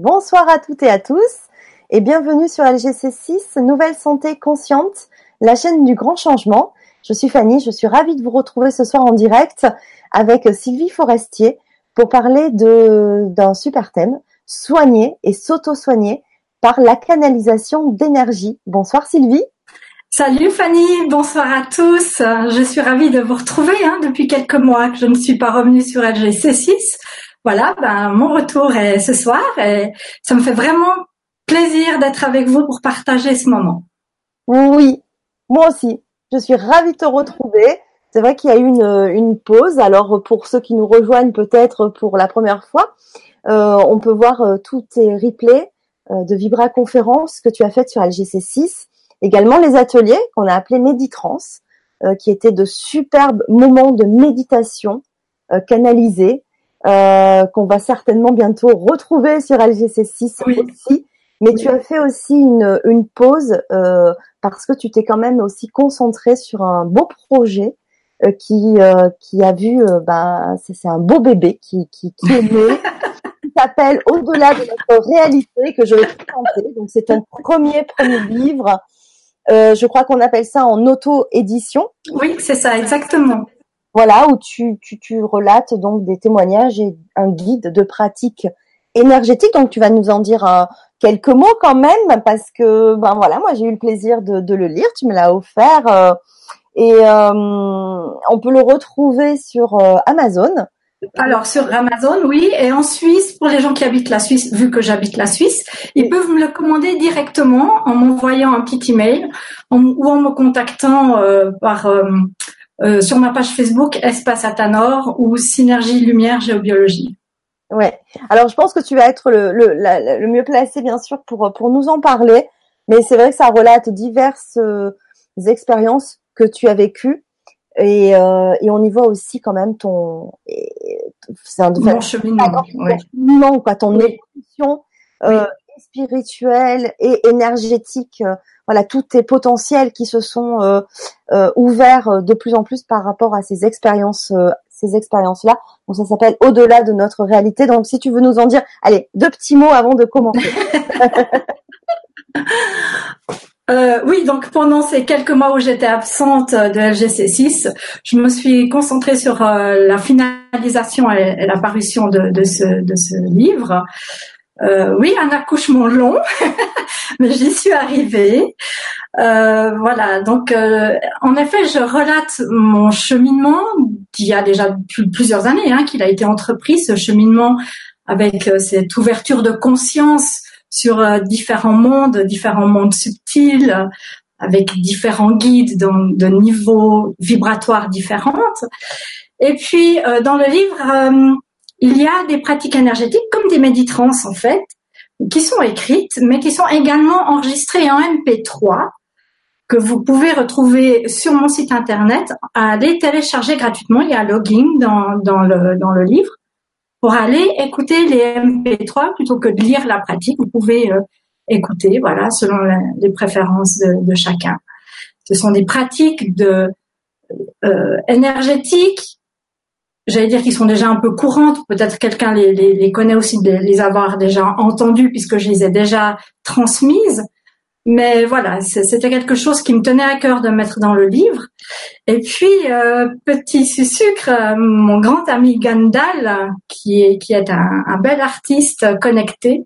Bonsoir à toutes et à tous et bienvenue sur LGC6, Nouvelle Santé Consciente, la chaîne du grand changement. Je suis Fanny, je suis ravie de vous retrouver ce soir en direct avec Sylvie Forestier pour parler d'un super thème, soigner et s'auto-soigner par la canalisation d'énergie. Bonsoir Sylvie. Salut Fanny, bonsoir à tous. Je suis ravie de vous retrouver hein, depuis quelques mois que je ne suis pas revenue sur LGC6 voilà, ben, mon retour est ce soir et ça me fait vraiment plaisir d'être avec vous pour partager ce moment. Oui, moi aussi. Je suis ravie de te retrouver. C'est vrai qu'il y a eu une, pause. Alors pour ceux qui nous rejoignent peut-être pour la première fois, euh, on peut voir euh, tous tes replays euh, de Vibra conférences que tu as faites sur LGC6. Également les ateliers qu'on a appelés Méditrans, qui étaient de superbes moments de méditation canalisés euh, qu'on va certainement bientôt retrouver sur LGC6 aussi. Mais tu as fait aussi une, une pause euh, parce que tu t'es quand même aussi concentré sur un beau projet euh, qui qui a vu, ben c'est un beau bébé qui qui, qui est né. qui s'appelle Au-delà de notre réalité que je vais présenter. Donc c'est un premier premier livre. je crois qu'on appelle ça en auto-édition. Oui, c'est ça, exactement. Voilà, où tu, tu, tu relates donc des témoignages et un guide de pratique énergétique. Donc tu vas nous en dire euh, quelques mots quand même, parce que ben voilà, moi j'ai eu le plaisir de, de, le lire, tu me l'as offert. Euh, et euh, on peut le retrouver sur Amazon. Alors sur Amazon, oui, et en Suisse, pour les gens qui habitent la Suisse, vu que j'habite la Suisse, ils peuvent me le commander directement en m'envoyant un petit email ou en me contactant par euh, sur ma page Facebook Espace Atanor ou Synergie Lumière Géobiologie. Ouais. Alors je pense que tu vas être le, le, le mieux placé bien sûr pour pour nous en parler, mais c'est vrai que ça relate diverses euh, expériences que tu as vécues et, euh, et on y voit aussi quand même ton c'est un Mon cheminement, ouais. quoi, ton évolution euh, spirituelle et énergétique voilà tous tes potentiels qui se sont euh, euh, ouverts de plus en plus par rapport à ces expériences euh, ces expériences là donc ça s'appelle au-delà de notre réalité. Donc si tu veux nous en dire allez deux petits mots avant de commencer. Euh, oui, donc pendant ces quelques mois où j'étais absente de LGC6, je me suis concentrée sur euh, la finalisation et, et la parution de, de, ce, de ce livre. Euh, oui, un accouchement long, mais j'y suis arrivée. Euh, voilà, donc euh, en effet, je relate mon cheminement d'il y a déjà plusieurs années hein, qu'il a été entrepris, ce cheminement avec euh, cette ouverture de conscience sur euh, différents mondes, différents mondes subtils, avec différents guides de niveaux vibratoires différents. Et puis dans le livre il y a des pratiques énergétiques comme des méditrans en fait, qui sont écrites, mais qui sont également enregistrées en MP3 que vous pouvez retrouver sur mon site internet à aller télécharger gratuitement. Il y a login dans, dans, le, dans le livre pour aller écouter les MP3 plutôt que de lire la pratique. Vous pouvez euh, écouter, voilà, selon les préférences de, de, chacun. Ce sont des pratiques de euh, énergétiques j'allais dire qu'ils sont déjà un peu courantes. Peut-être quelqu'un les, connaît aussi de les avoir déjà entendues puisque je les ai déjà transmises. Mais voilà, c'était quelque chose qui me tenait à cœur de mettre dans le livre. Et puis, euh, petit sucre, mon grand ami Gandal, qui est, qui est un, un bel artiste connecté,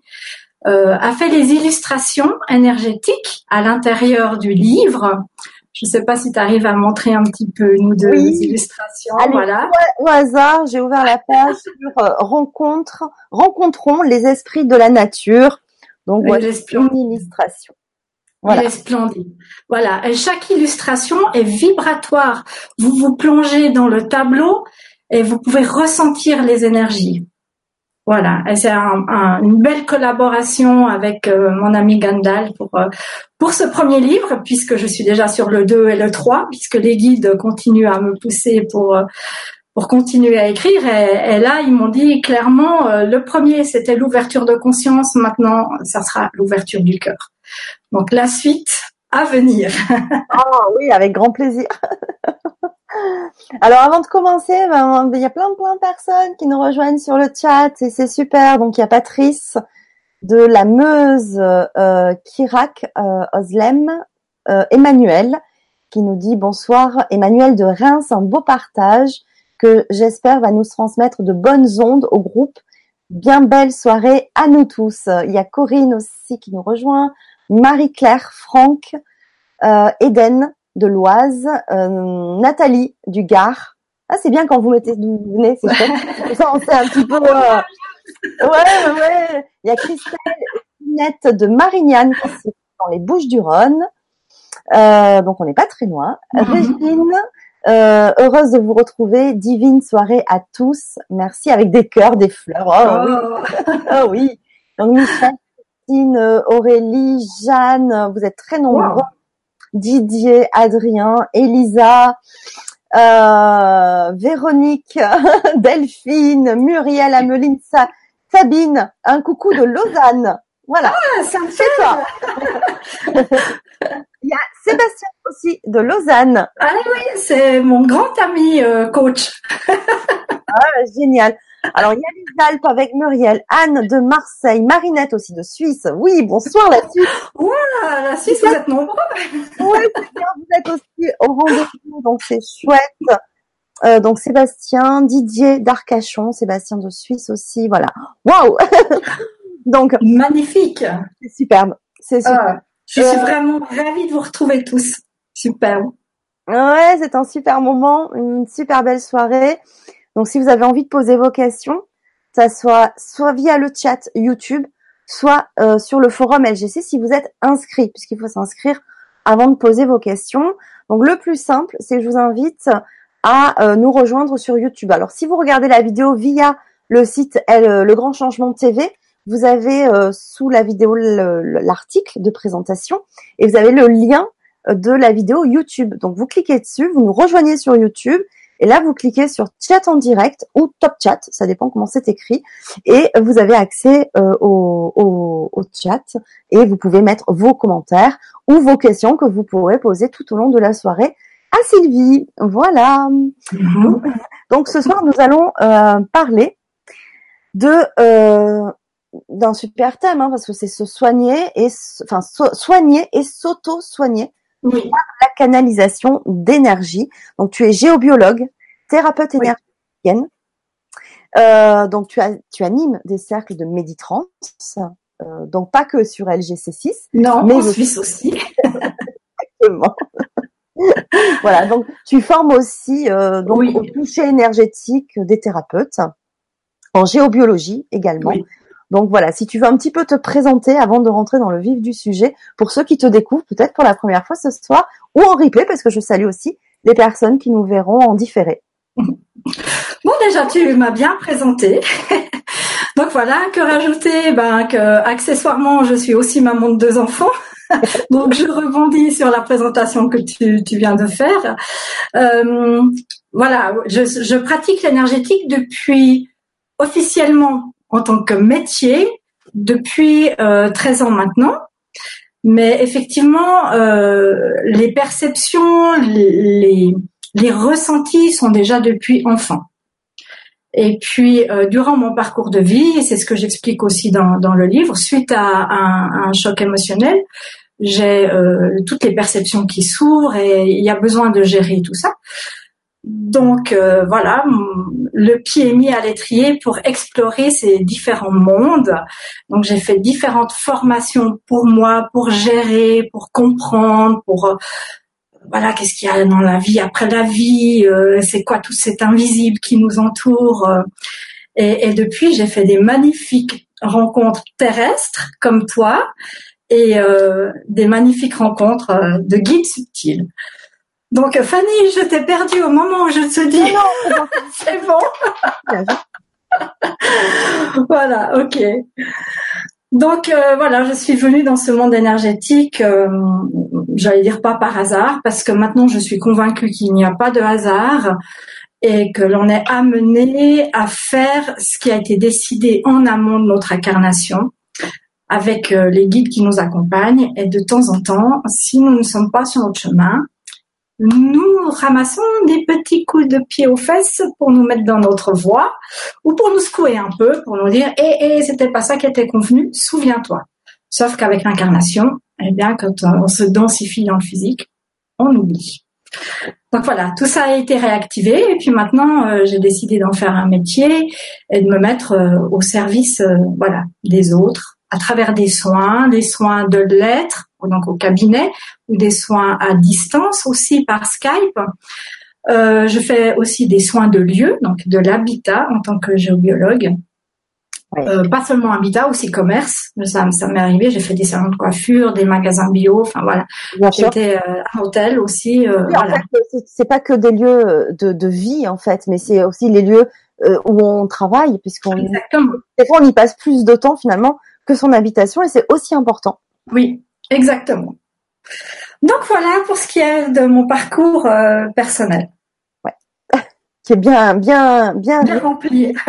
euh, a fait les illustrations énergétiques à l'intérieur du livre. Je ne sais pas si tu arrives à montrer un petit peu une ou deux illustrations. voilà. Au hasard, j'ai ouvert la page sur euh, rencontre, rencontrons les esprits de la nature. Donc voilà, une illustration. Voilà. splendide. Voilà. Et chaque illustration est vibratoire. Vous vous plongez dans le tableau et vous pouvez ressentir les énergies. Voilà, c'est un, une belle collaboration avec euh, mon ami Gandalf pour euh, pour ce premier livre, puisque je suis déjà sur le 2 et le 3, puisque les guides continuent à me pousser pour euh, pour continuer à écrire. Et, et là, ils m'ont dit clairement, le premier c'était l'ouverture de conscience, maintenant ça sera l'ouverture du cœur. Donc la suite à venir. Ah oui, avec grand plaisir. Alors avant de commencer, ben, il y a plein plein de personnes qui nous rejoignent sur le chat et c'est super. Donc il y a Patrice, de la Meuse, euh, Kirak, euh, Oslem, euh, Emmanuel, qui nous dit bonsoir. Emmanuel de Reims, un beau partage que j'espère va nous transmettre de bonnes ondes au groupe. Bien belle soirée à nous tous. Il y a Corinne aussi qui nous rejoint, Marie-Claire, Franck, euh, Eden de l'Oise, euh, Nathalie du Gard. Ah, c'est bien quand vous mettez d'où vous venez, c'est chouette. ça, on sait un petit peu. Euh, Ouais, ouais. Il y a Christelle Nette de Marignane dans les Bouches du Rhône. Euh, donc on n'est pas très loin. Régine, euh, heureuse de vous retrouver. Divine soirée à tous. Merci avec des cœurs, des fleurs. Oh, oui. Oh. Oui. Donc Michel, Christine, Aurélie, Jeanne, vous êtes très nombreux. Wow. Didier, Adrien, Elisa, euh, Véronique, Delphine, Muriel, Ameline, Sa- Sabine, un coucou de Lausanne. Voilà, Ah, ça me fait c'est toi. Il y a Sébastien aussi de Lausanne. Ah oui, c'est mon grand ami euh, coach. Ah, génial. Alors, il y a les Alpes avec Muriel, Anne de Marseille, Marinette aussi de Suisse. Oui, bonsoir la Suisse. La Suisse, vous êtes nombreux. Oui, c'est bien, vous êtes aussi au rendez-vous, donc c'est chouette. Euh, donc Sébastien, Didier d'Arcachon, Sébastien de Suisse aussi, voilà. Waouh Donc Magnifique. c'est superbe, c'est super. Ah, je suis Euh, vraiment ravie de vous retrouver tous. Superbe. Ouais, c'est un super moment, une super belle soirée. Donc si vous avez envie de poser vos questions, ça soit soit via le chat YouTube, soit euh, sur le forum LGC si vous êtes inscrit, puisqu'il faut s'inscrire avant de poser vos questions. Donc le plus simple, c'est que je vous invite à euh, nous rejoindre sur YouTube. Alors si vous regardez la vidéo via le site euh, Le Grand Changement TV, vous avez euh, sous la vidéo le- le- l'article de présentation et vous avez le lien euh, de la vidéo YouTube. Donc vous cliquez dessus, vous nous rejoignez sur YouTube et là vous cliquez sur chat en direct ou top chat, ça dépend comment c'est écrit et vous avez accès euh, au, au, au chat et vous pouvez mettre vos commentaires ou vos questions que vous pourrez poser tout au long de la soirée à Sylvie. Voilà. Mhm. Donc ce soir, nous allons euh, parler de euh, d'un super thème, hein, parce que c'est se soigner et enfin so- soigner et s'auto-soigner Oui. la canalisation d'énergie. Donc tu es géobiologue, thérapeute Oui. énergéticienne. Euh, donc tu, as, tu animes des cercles de méditrance, euh, donc pas que sur LGC6, Non, Mais en Suisse aussi. Exactement. voilà, donc tu formes aussi euh, donc Oui. au toucher énergétique des thérapeutes, en géobiologie également. Oui. Donc voilà, si tu veux un petit peu te présenter avant de rentrer dans le vif du sujet, pour ceux qui te découvrent peut-être pour la première fois ce soir, ou en replay, parce que je salue aussi les personnes qui nous verront en différé. Bon, déjà, tu m'as bien présenté. Donc voilà, que rajouter? Ben que accessoirement, je suis aussi maman de deux enfants. Donc je rebondis sur la présentation que tu, viens de faire. Euh, voilà, je, je pratique l'énergétique depuis officiellement en tant que métier depuis euh, 13 ans maintenant. Mais effectivement, euh, les perceptions, les, les ressentis sont déjà depuis enfant. Et puis, euh, durant mon parcours de vie, et c'est ce que j'explique aussi dans, dans le livre, suite à un, un choc émotionnel, j'ai euh, toutes les perceptions qui s'ouvrent et il y a besoin de gérer tout ça. Donc euh, voilà, le pied est mis à l'étrier pour explorer ces différents mondes. Donc j'ai fait différentes formations pour moi, pour gérer, pour comprendre, pour euh, voilà qu'est-ce qu'il y a dans la vie après la vie, euh, c'est quoi tout cet invisible qui nous entoure. euh. et, et depuis j'ai fait des magnifiques rencontres terrestres comme toi et euh, des magnifiques rencontres de guides subtils. Donc Fanny, je t'ai perdue au moment où je te dis c'est bon. voilà, ok. Donc euh, voilà, je suis venue dans ce monde énergétique, euh, j'allais dire pas par hasard, parce que maintenant je suis convaincue qu'il n'y a pas de hasard et que l'on est amené à faire ce qui a été décidé en amont de notre incarnation avec euh, les guides qui nous accompagnent et de temps en temps, si nous ne sommes pas sur notre chemin, nous ramassons des petits coup de pied aux fesses pour nous mettre dans notre voie ou pour nous secouer un peu, pour nous dire eh, eh c'était pas ça qui était convenu, souviens-toi. Sauf qu'avec l'incarnation, eh bien, quand on se densifie dans le physique, on oublie. Donc voilà, tout ça a été réactivé et puis maintenant euh, j'ai décidé d'en faire un métier et de me mettre euh, au service euh, voilà des autres à travers des soins, des soins de lettres donc au cabinet ou des soins à distance aussi par Skype. je fais aussi des soins de lieu, donc de l'habitat en tant que géobiologue. Euh, pas seulement habitat, aussi commerce. Ça, ça m'est arrivé. J'ai fait des salons de coiffure, des magasins bio. Enfin voilà. J'étais euh, un hôtel aussi. Euh, voilà. c'est pas que des lieux de, de vie en fait, mais c'est aussi les lieux euh, où on travaille, puisqu'on des fois on y passe plus de temps finalement que son habitation, et c'est aussi important. Oui, exactement. Donc voilà pour ce qui est de mon parcours personnel. Ouais. qui est bien, bien, bien, bien rempli.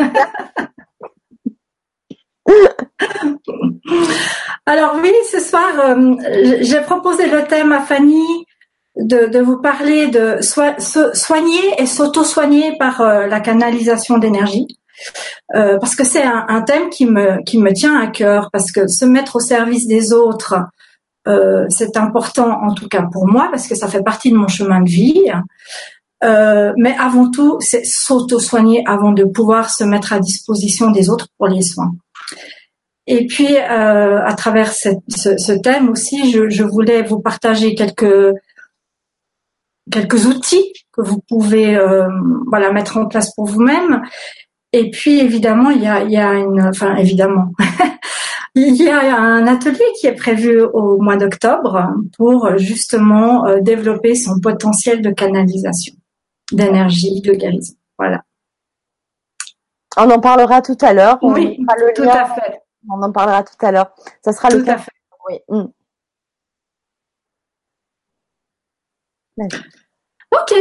Alors oui, ce soir, euh, j'ai proposé le thème à Fanny de, vous parler de soigner et s'auto-soigner par euh, la canalisation d'énergie. Euh, parce que c'est un, thème qui me, qui me tient à cœur, parce que se mettre au service des autres, c'est important en tout cas pour moi, parce que ça fait partie de mon chemin de vie. mais avant tout, c'est s'auto-soigner avant de pouvoir se mettre à disposition des autres pour les soins. Et puis, euh, à travers ce, thème aussi, je, voulais vous partager quelques quelques outils que vous pouvez euh, voilà mettre en place pour vous-même. Et puis, évidemment, il y a, il y a une, enfin évidemment, il y a un atelier qui est prévu au mois d'octobre pour justement euh, développer son potentiel de canalisation, d'énergie, de guérison. Voilà. On en parlera tout à l'heure. Oui, tout à fait. On en parlera tout à l'heure. Ça sera le cas. Oui. Mm. Ok.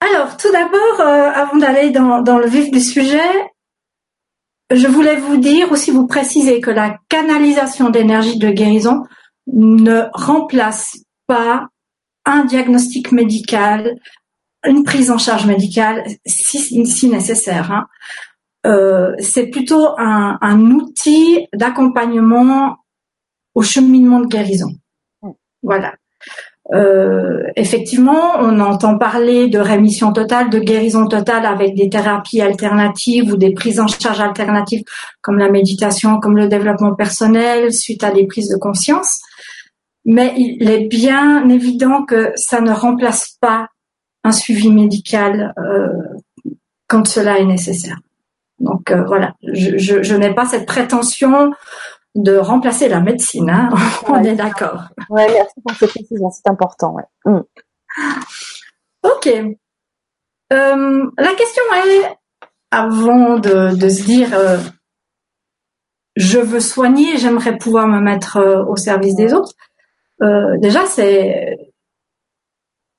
Alors, tout d'abord, euh, avant d'aller dans, dans, le vif du sujet, je voulais vous dire aussi vous préciser que la canalisation d'énergie de guérison ne remplace pas un diagnostic médical, une prise en charge médicale si, si nécessaire. Hein. Euh, c'est plutôt un, un outil d'accompagnement au cheminement de guérison. Voilà. Euh, effectivement, on entend parler de rémission totale, de guérison totale avec des thérapies alternatives ou des prises en charge alternatives comme la méditation, comme le développement personnel suite à des prises de conscience. Mais il est bien évident que ça ne remplace pas un suivi médical euh, quand cela est nécessaire. Donc euh, voilà, je, je, je n'ai pas cette prétention de remplacer la médecine. Hein On est d'accord. Ouais, merci pour cette précision, c'est important. Ouais. Mm. Ok. Euh, la question est, avant de, de se dire, euh, je veux soigner, j'aimerais pouvoir me mettre euh, au service des autres. Déjà, c'est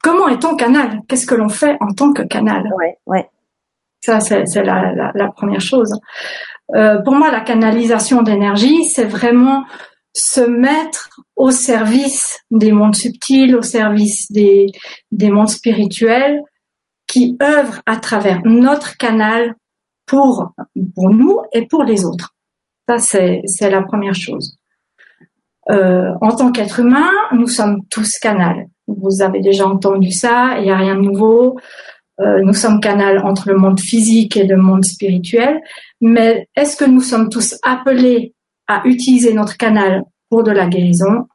comment est ton canal? Qu'est-ce que l'on fait en tant que canal? Ouais, ouais. Ça, c'est la, la, première chose. Euh, pour moi, la canalisation d'énergie, c'est vraiment se mettre au service des mondes subtils, au service des, des mondes spirituels qui œuvrent à travers notre canal pour, pour nous et pour les autres. Ça, c'est la première chose. Euh, en tant qu'être humain, nous sommes tous canal. Vous avez déjà entendu ça, il n'y a rien de nouveau. Euh, nous sommes canal entre le monde physique et le monde spirituel, mais est-ce que nous sommes tous appelés à utiliser notre canal pour de la guérison?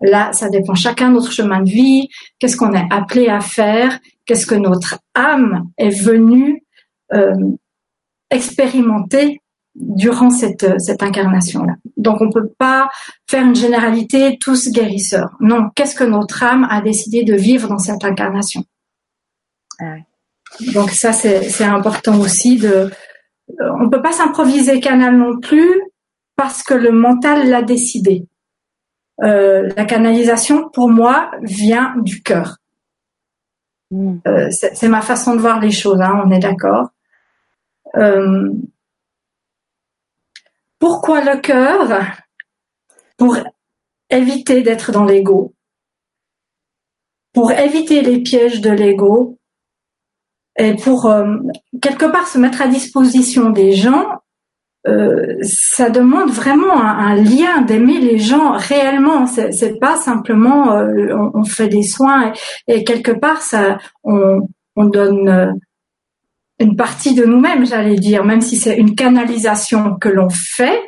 Là, ça dépend chacun de notre chemin de vie, qu'est-ce qu'on est appelé à faire, qu'est-ce que notre âme est venue euh, expérimenter durant cette, cette incarnation-là? Donc on ne peut pas faire une généralité tous guérisseurs. Non, qu'est-ce que notre âme a décidé de vivre dans cette incarnation? Ah donc ça, c'est important aussi de. On peut pas s'improviser canal non plus parce que le mental l'a décidé. Euh, la canalisation, pour moi, vient du cœur. Mm. Euh, c'est ma façon de voir les choses. Hein, on est d'accord. Euh, pourquoi le cœur? Pour éviter d'être dans l'ego, pour éviter les pièges de l'ego, et pour quelque part se mettre à disposition des gens, ça demande vraiment un, lien d'aimer les gens réellement. C'est pas simplement on, fait des soins et, quelque part ça on, on donne une partie de nous-mêmes, j'allais dire, même si c'est une canalisation que l'on fait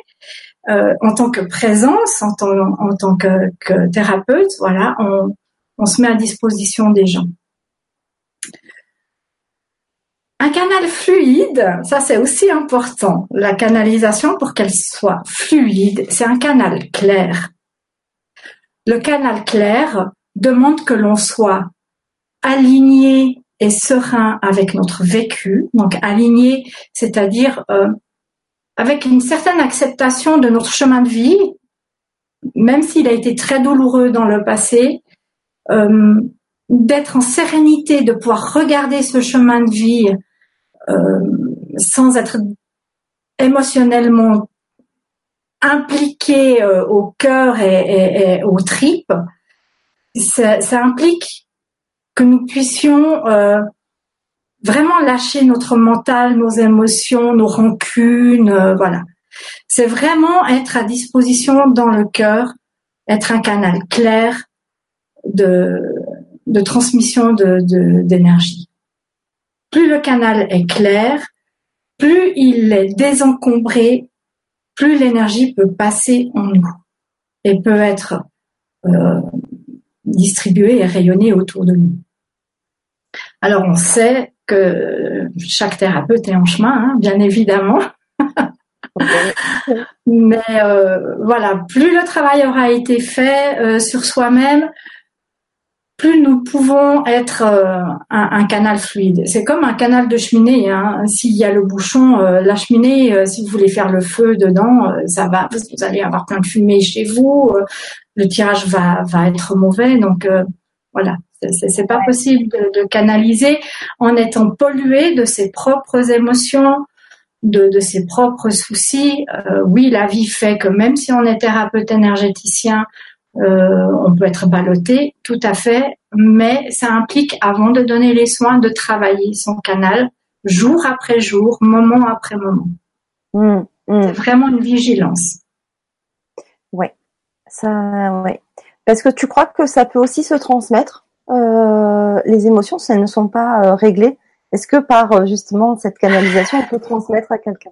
euh, en tant que présence, en tant, que, thérapeute, voilà, on se met à disposition des gens. Un canal fluide, ça c'est aussi important. La canalisation, pour qu'elle soit fluide, c'est un canal clair. Le canal clair demande que l'on soit aligné et serein avec notre vécu, donc aligné, c'est-à-dire euh, avec une certaine acceptation de notre chemin de vie, même s'il a été très douloureux dans le passé, euh, d'être en sérénité, de pouvoir regarder ce chemin de vie sans être émotionnellement impliqué au cœur et, et, aux tripes, ça, implique que nous puissions euh, vraiment lâcher notre mental, nos émotions, nos rancunes, euh, voilà. C'est vraiment être à disposition dans le cœur, être un canal clair de, transmission d'énergie. Plus le canal est clair, plus il est désencombré, plus l'énergie peut passer en nous et peut être euh, distribuer et rayonner autour de nous. Alors on sait que chaque thérapeute est en chemin, hein, bien évidemment. Mais euh, voilà, plus le travail aura été fait euh, sur soi-même, plus nous pouvons être euh, un, canal fluide. C'est comme un canal de cheminée. Hein. S'il y a le bouchon, la cheminée, si vous voulez faire le feu dedans, ça va, vous allez avoir plein de fumée chez vous le tirage va, va être mauvais. Donc euh, voilà, c'est pas possible de, de, canaliser en étant pollué de ses propres émotions, de, de ses propres soucis. Euh, oui, la vie fait que même si on est thérapeute énergéticien, euh, on peut être ballotté, tout à fait, mais ça implique, avant de donner les soins, de travailler son canal jour après jour, moment après moment. Mmh, mmh. C'est vraiment une vigilance. Ouais, ça, ouais. Parce que tu crois que ça peut aussi se transmettre euh, Les émotions, si elles ne sont pas euh, réglées, est-ce que par justement cette canalisation, on peut transmettre à quelqu'un?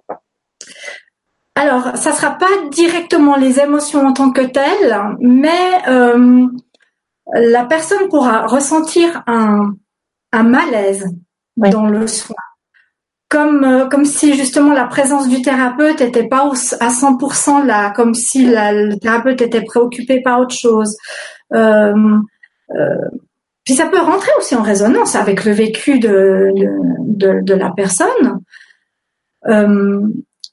Alors, ça sera pas directement les émotions en tant que telles, mais euh, la personne pourra ressentir un, un malaise dans le soin comme euh, comme si justement la présence du thérapeute était pas à 100% là, comme si le thérapeute était préoccupé par autre chose. Euh, euh, puis ça peut rentrer aussi en résonance avec le vécu de de, de, la personne.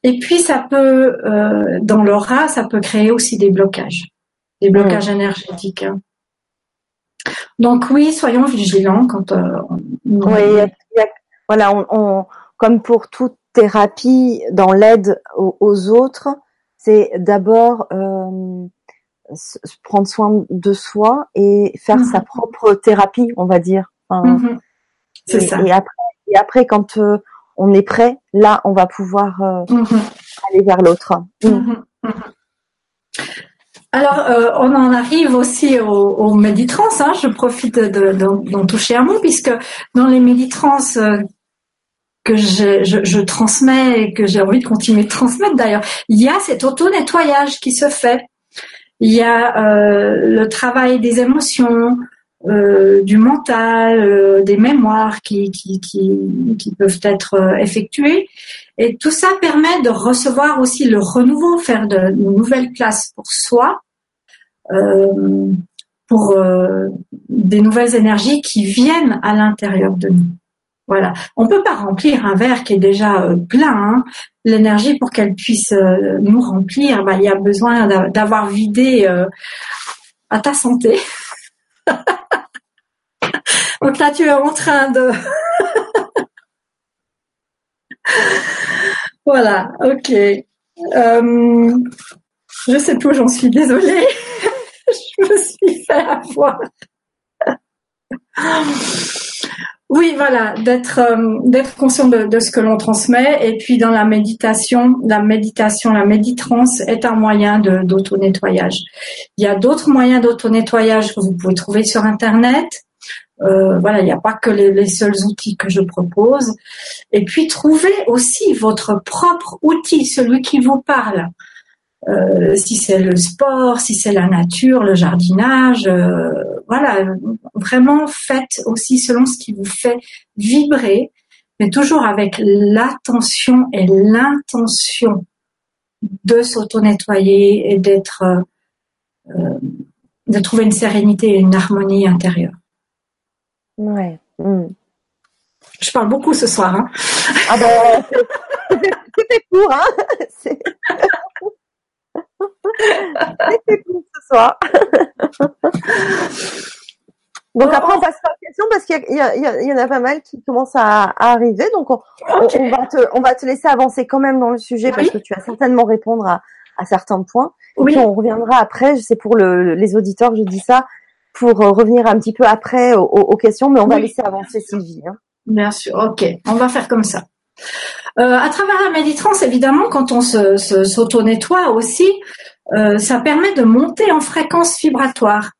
Euh, et puis ça peut, euh, dans l'aura, ça peut créer aussi des blocages, des blocages énergétiques. Donc oui, soyons vigilants quand on... Oui, voilà, on, on comme pour toute thérapie dans l'aide aux, autres, c'est d'abord euh, prendre soin de soi et faire sa mhm. propre thérapie, on va dire. Mhm. C'est ça. Et après, et après quand euh, on est prêt, là, on va pouvoir euh, mhm. aller vers l'autre. Alors, euh, on en arrive aussi au, au méditrans. Hein. Je profite d'en toucher un mot puisque dans les méditrans que je, je, je, transmets et que j'ai envie de continuer de transmettre d'ailleurs. Il y a cet auto-nettoyage qui se fait. Il y a euh, le travail des émotions, euh, du mental, euh, des mémoires qui, qui, qui, qui peuvent être euh, effectuées. Et tout ça permet de recevoir aussi le renouveau, faire de, nouvelles classes pour soi, euh, pour des nouvelles énergies qui viennent à l'intérieur de nous. Voilà. On peut pas remplir un verre qui est déjà plein. Hein. L'énergie pour qu'elle puisse nous remplir, bah, il y a besoin d'avoir vidé à ta santé. Donc là, tu es en train de. voilà. Ok. Euh, je sais plus où j'en suis. Désolée. je me suis fait avoir. Oui, voilà, d'être euh, conscient de, ce que l'on transmet et puis dans la méditation, la méditation, la méditrance est un moyen de d'auto-nettoyage. Il y a d'autres moyens d'auto-nettoyage que vous pouvez trouver sur internet. Euh, voilà, il n'y a pas que les, seuls outils que je propose. Et puis trouvez aussi votre propre outil, celui qui vous parle. Euh, si c'est le sport, si c'est la nature, le jardinage, euh, voilà, vraiment faites aussi selon ce qui vous fait vibrer, mais toujours avec l'attention et l'intention de s'auto-nettoyer et d'être, de trouver une sérénité et une harmonie intérieure. Ouais. Hmm. Je parle beaucoup ce soir. Hein. Ah ben, c'était court, hein. C'était court ce soir. Donc après, on passera aux questions parce qu'il y, y, en a pas mal qui commencent à, arriver. Donc on, va te, on va te laisser avancer quand même dans le sujet parce que tu vas certainement répondre à, à certains points. Oui. puis on reviendra après. C'est pour le, les auditeurs que je dis ça pour euh, revenir un petit peu après aux, aux questions, mais on va laisser avancer Sylvie. Hein. Bien sûr. Ok, on va faire comme ça. Euh, à travers la méditrance, évidemment, quand on se, s'auto-nettoie aussi, euh, ça permet de monter en fréquence vibratoire.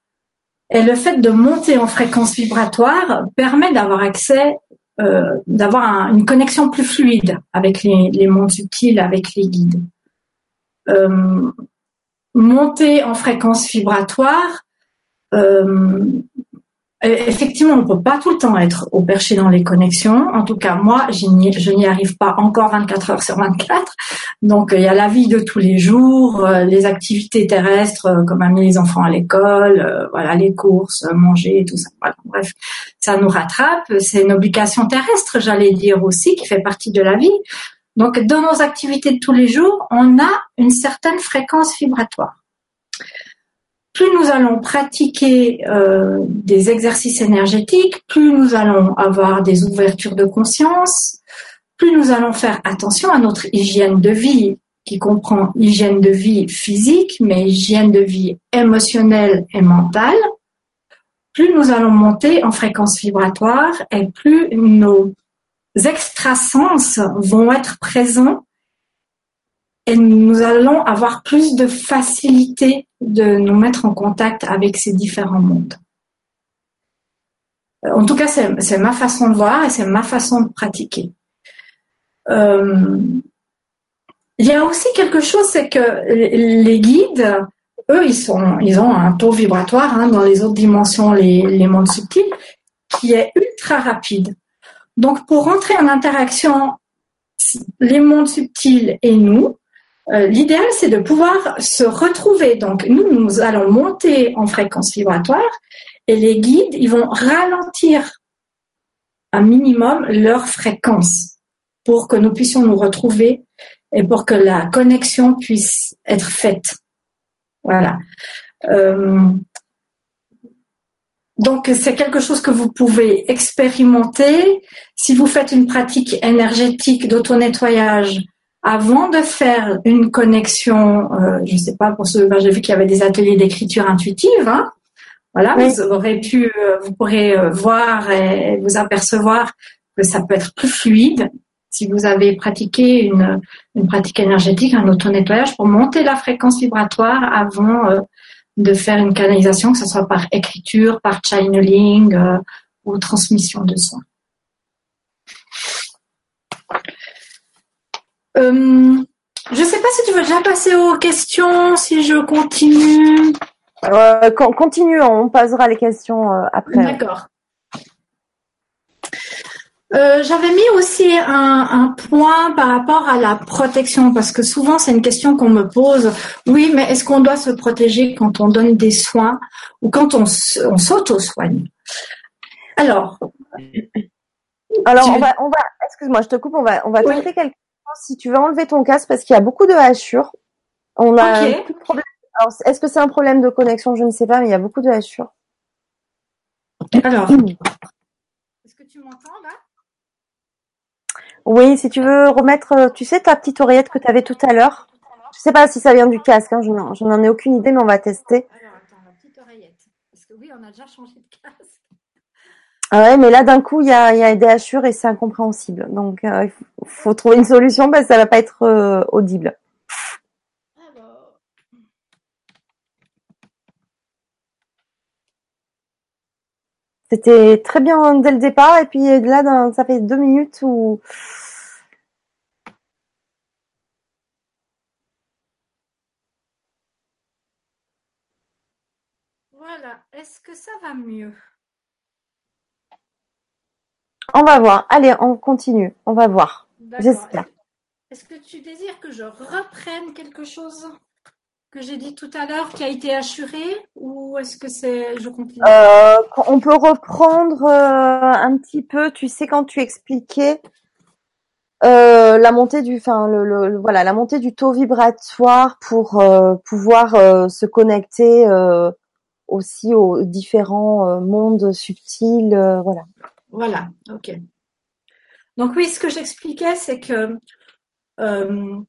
Et le fait de monter en fréquence vibratoire permet d'avoir accès, euh, d'avoir une connexion plus fluide avec les, les, mondes subtils, avec les guides. Euh, monter en fréquence vibratoire, euh, Effectivement, on ne peut pas tout le temps être au perché dans les connexions. En tout cas, moi, je n'y arrive pas encore 24 heures sur 24. Donc, il y a la vie de tous les jours, euh, les activités terrestres, euh, comme amener les enfants à l'école, euh, voilà, les courses, manger, tout ça. Bref, ça nous rattrape. C'est une obligation terrestre, j'allais dire aussi, qui fait partie de la vie. Donc, dans nos activités de tous les jours, on a une certaine fréquence vibratoire plus nous allons pratiquer euh, des exercices énergétiques, plus nous allons avoir des ouvertures de conscience, plus nous allons faire attention à notre hygiène de vie, qui comprend hygiène de vie physique, mais hygiène de vie émotionnelle et mentale, plus nous allons monter en fréquence vibratoire et plus nos extrasens vont être présents et nous allons avoir plus de facilité de nous mettre en contact avec ces différents mondes. En tout cas, c'est ma façon de voir et c'est ma façon de pratiquer. Euh, il y a aussi quelque chose, c'est que les guides, eux, ils, sont, ils ont un taux vibratoire hein, dans les autres dimensions, les, les mondes subtils, qui est ultra rapide. Donc, pour rentrer en interaction, les mondes subtils et nous, euh, l'idéal, c'est de pouvoir se retrouver. Donc, nous, nous allons monter en fréquence vibratoire et les guides, ils vont ralentir un minimum leur fréquence pour que nous puissions nous retrouver et pour que la connexion puisse être faite. Voilà. Euh, donc c'est quelque chose que vous pouvez expérimenter. Si vous faites une pratique énergétique d'auto-nettoyage, avant de faire une connexion, euh, je ne sais pas pour ceux, ben, j'ai vu qu'il y avait des ateliers d'écriture intuitive. Hein. voilà, vous aurez pu, euh, vous pourrez euh, voir et vous apercevoir que ça peut être plus fluide si vous avez pratiqué une, une pratique énergétique, un auto-nettoyage pour monter la fréquence vibratoire avant de faire une canalisation, que ce soit par écriture, par channeling ou transmission de soins. Euh, je ne sais pas si tu veux déjà passer aux questions, si je continue. Euh, continue, on passera les questions euh, après. D'accord. J'avais mis aussi un, un, point par rapport à la protection, parce que souvent c'est une question qu'on me pose. Oui, mais est-ce qu'on doit se protéger quand on donne des soins ou quand on, on s'auto-soigne? Alors. Alors, on va, on va, excuse-moi, je te coupe, on va, on va traiter quelque si tu veux enlever ton casque parce qu'il y a beaucoup de hachures. On a beaucoup de problèmes. Alors, est-ce que c'est un problème de connexion? Je ne sais pas, mais il y a beaucoup de hachures. Alors, est-ce que tu m'entends là? Oui, si tu veux remettre, tu sais, ta petite oreillette que tu avais tout à l'heure? Je ne sais pas si ça vient du casque, hein, je n'en ai aucune idée, mais on va tester. Alors, attends, la petite oreillette. Parce que oui, on a déjà changé de casque. Ah ouais, mais là d'un coup il y a, y a des hachures et c'est incompréhensible. Donc euh, faut, trouver une solution parce que ça va pas être euh, audible. C'était très bien dès le départ et puis là ça fait deux minutes où Voilà. Est-ce que ça va mieux? On va voir. Allez, on continue. On va voir. J'espère. Est-ce que tu désires que je reprenne quelque chose que j'ai dit tout à l'heure qui a été assuré ou est-ce que c'est je continue? Euh, On peut reprendre euh, un petit peu. Tu sais quand tu expliquais euh, la montée du, enfin le, voilà, la montée du taux vibratoire pour pouvoir se connecter aussi aux différents mondes subtils, voilà. Voilà, ok. Donc oui, ce que j'expliquais, c'est que euh,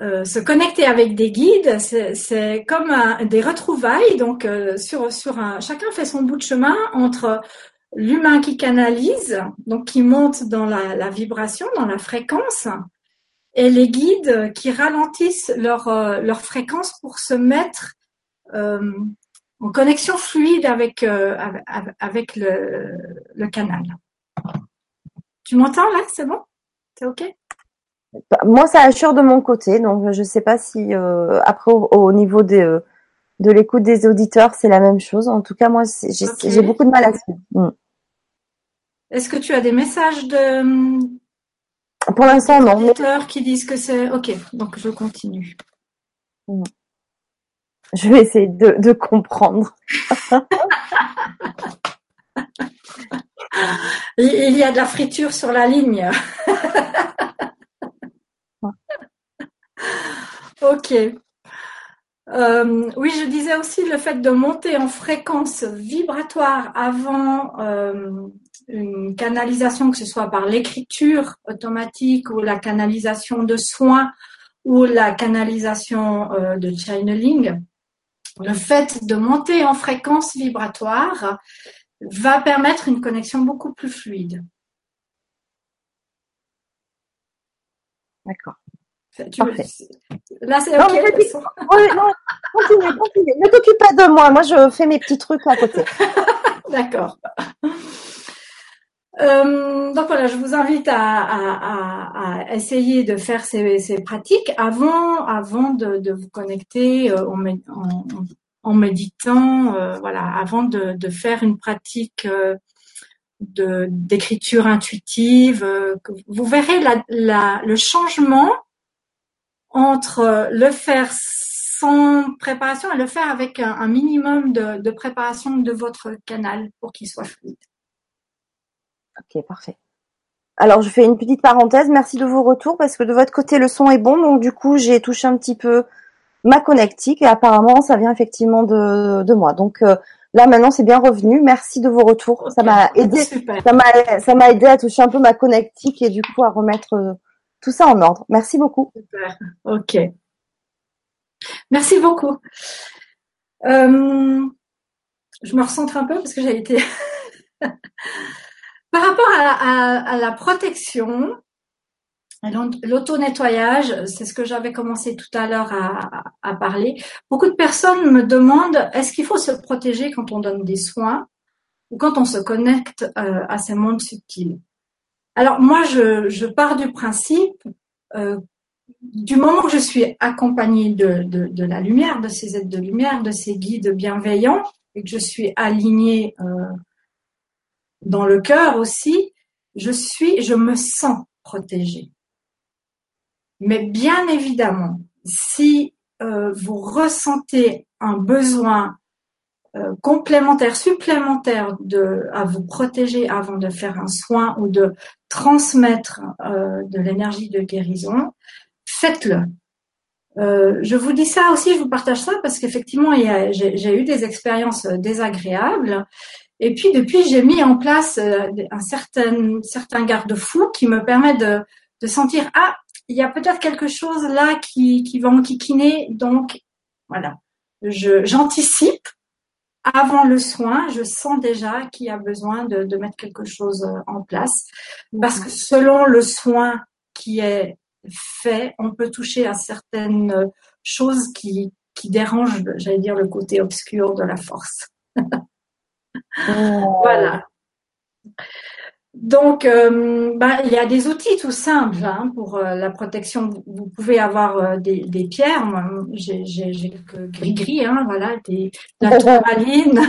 euh, se connecter avec des guides, c'est comme des retrouvailles. Donc euh, sur sur un, chacun fait son bout de chemin entre l'humain qui canalise, donc qui monte dans la, vibration, dans la fréquence, et les guides qui ralentissent leur leur fréquence pour se mettre en connexion fluide avec avec le, le canal. Tu m'entends là? C'est bon? C'est ok? Bah, Moi, ça assure de mon côté, donc je ne sais pas si euh, après au, niveau des, euh, de l'écoute des auditeurs, c'est la même chose. En tout cas, moi, j'ai beaucoup de mal à suivre. Mm. Est-ce que tu as des messages de pour l'instant non. Auditeurs qui disent que c'est ok, donc je continue. Mm. Je vais essayer de, de comprendre. Il y a de la friture sur la ligne. ok. Euh, oui, je disais aussi le fait de monter en fréquence vibratoire avant euh, une canalisation, que ce soit par l'écriture automatique ou la canalisation de soins ou la canalisation euh, de channeling. Le fait de monter en fréquence vibratoire, va permettre une connexion beaucoup plus fluide. D'accord. Là, c'est OK. Non, continue, continue. Ne t'occupe pas de moi. Moi, je fais mes petits trucs à côté. D'accord. Euh, donc voilà, je vous invite à, essayer de faire ces, pratiques avant, avant de, vous connecter euh, en, en, en méditant, euh, voilà, avant de, de, faire une pratique euh, de d'écriture intuitive. Vous verrez la, la, le changement entre le faire sans préparation et le faire avec un, un minimum de, de, préparation de votre canal pour qu'il soit fluide. Ok, parfait. Alors je fais une petite parenthèse. Merci de vos retours parce que de votre côté le son est bon, donc du coup j'ai touché un petit peu ma connectique et apparemment ça vient effectivement de, de moi. Donc euh, là maintenant c'est bien revenu. Merci de vos retours. Ça m'a aidé. Ça m'a ça m'a aidé à toucher un peu ma connectique et du coup à remettre euh, tout ça en ordre. Merci beaucoup. Super. Ok. Merci beaucoup. Euh, je me recentre un peu parce que j'ai été par rapport à, la protection. L'auto-nettoyage, c'est ce que j'avais commencé tout à l'heure à, parler. Beaucoup de personnes me demandent est-ce qu'il faut se protéger quand on donne des soins ou quand on se connecte euh, à ces mondes subtils? Alors moi, je, pars du principe, euh, du moment que je suis accompagnée de, la lumière, de ces êtres de lumière, de ces guides bienveillants, et que je suis alignée euh, dans le cœur aussi, je suis, je me sens protégée. Mais bien évidemment, si euh, vous ressentez un besoin euh, complémentaire, supplémentaire de, à vous protéger avant de faire un soin ou de transmettre euh, de l'énergie de guérison, faites-le. je vous dis ça aussi, je vous partage ça parce qu'effectivement, j'ai eu des expériences désagréables. Et puis depuis, j'ai mis en place un certain, certain garde-fou qui me permet de, de sentir ah il y a peut-être quelque chose là qui, qui va enquiquiner, donc voilà, je, j'anticipe avant le soin, je sens déjà qu'il y a besoin de, de, mettre quelque chose euh, en place. Parce que selon le soin qui est fait, on peut toucher à certaines choses qui, qui dérangent, j'allais dire, le côté obscur de la force. Oh. Voilà. Donc, euh, bah, il y a des outils tout simples hein, pour euh, la protection. Vous pouvez avoir euh, des, pierres. J'ai gris-gris, hein, voilà, de la tourmaline,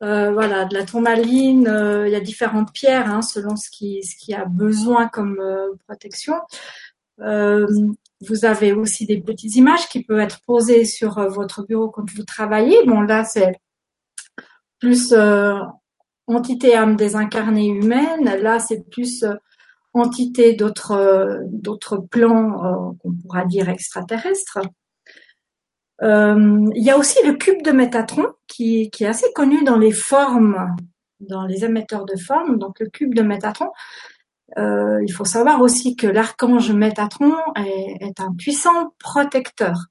voilà, de la tourmaline. il y a différentes pierres hein, selon ce qui a besoin comme protection. vous avez aussi des petites images qui peuvent être posées sur votre bureau quand vous travaillez. Bon, là, c'est plus entité âme désincarnée humaine. Là, c'est plus euh, entité d'autres euh, d'autres plans euh, qu'on pourra dire extraterrestres. il y a aussi le cube de Métatron qui, est assez connu dans les formes, dans les émetteurs de formes. Donc le cube de Métatron, il faut savoir aussi que l'archange Métatron est, un puissant protecteur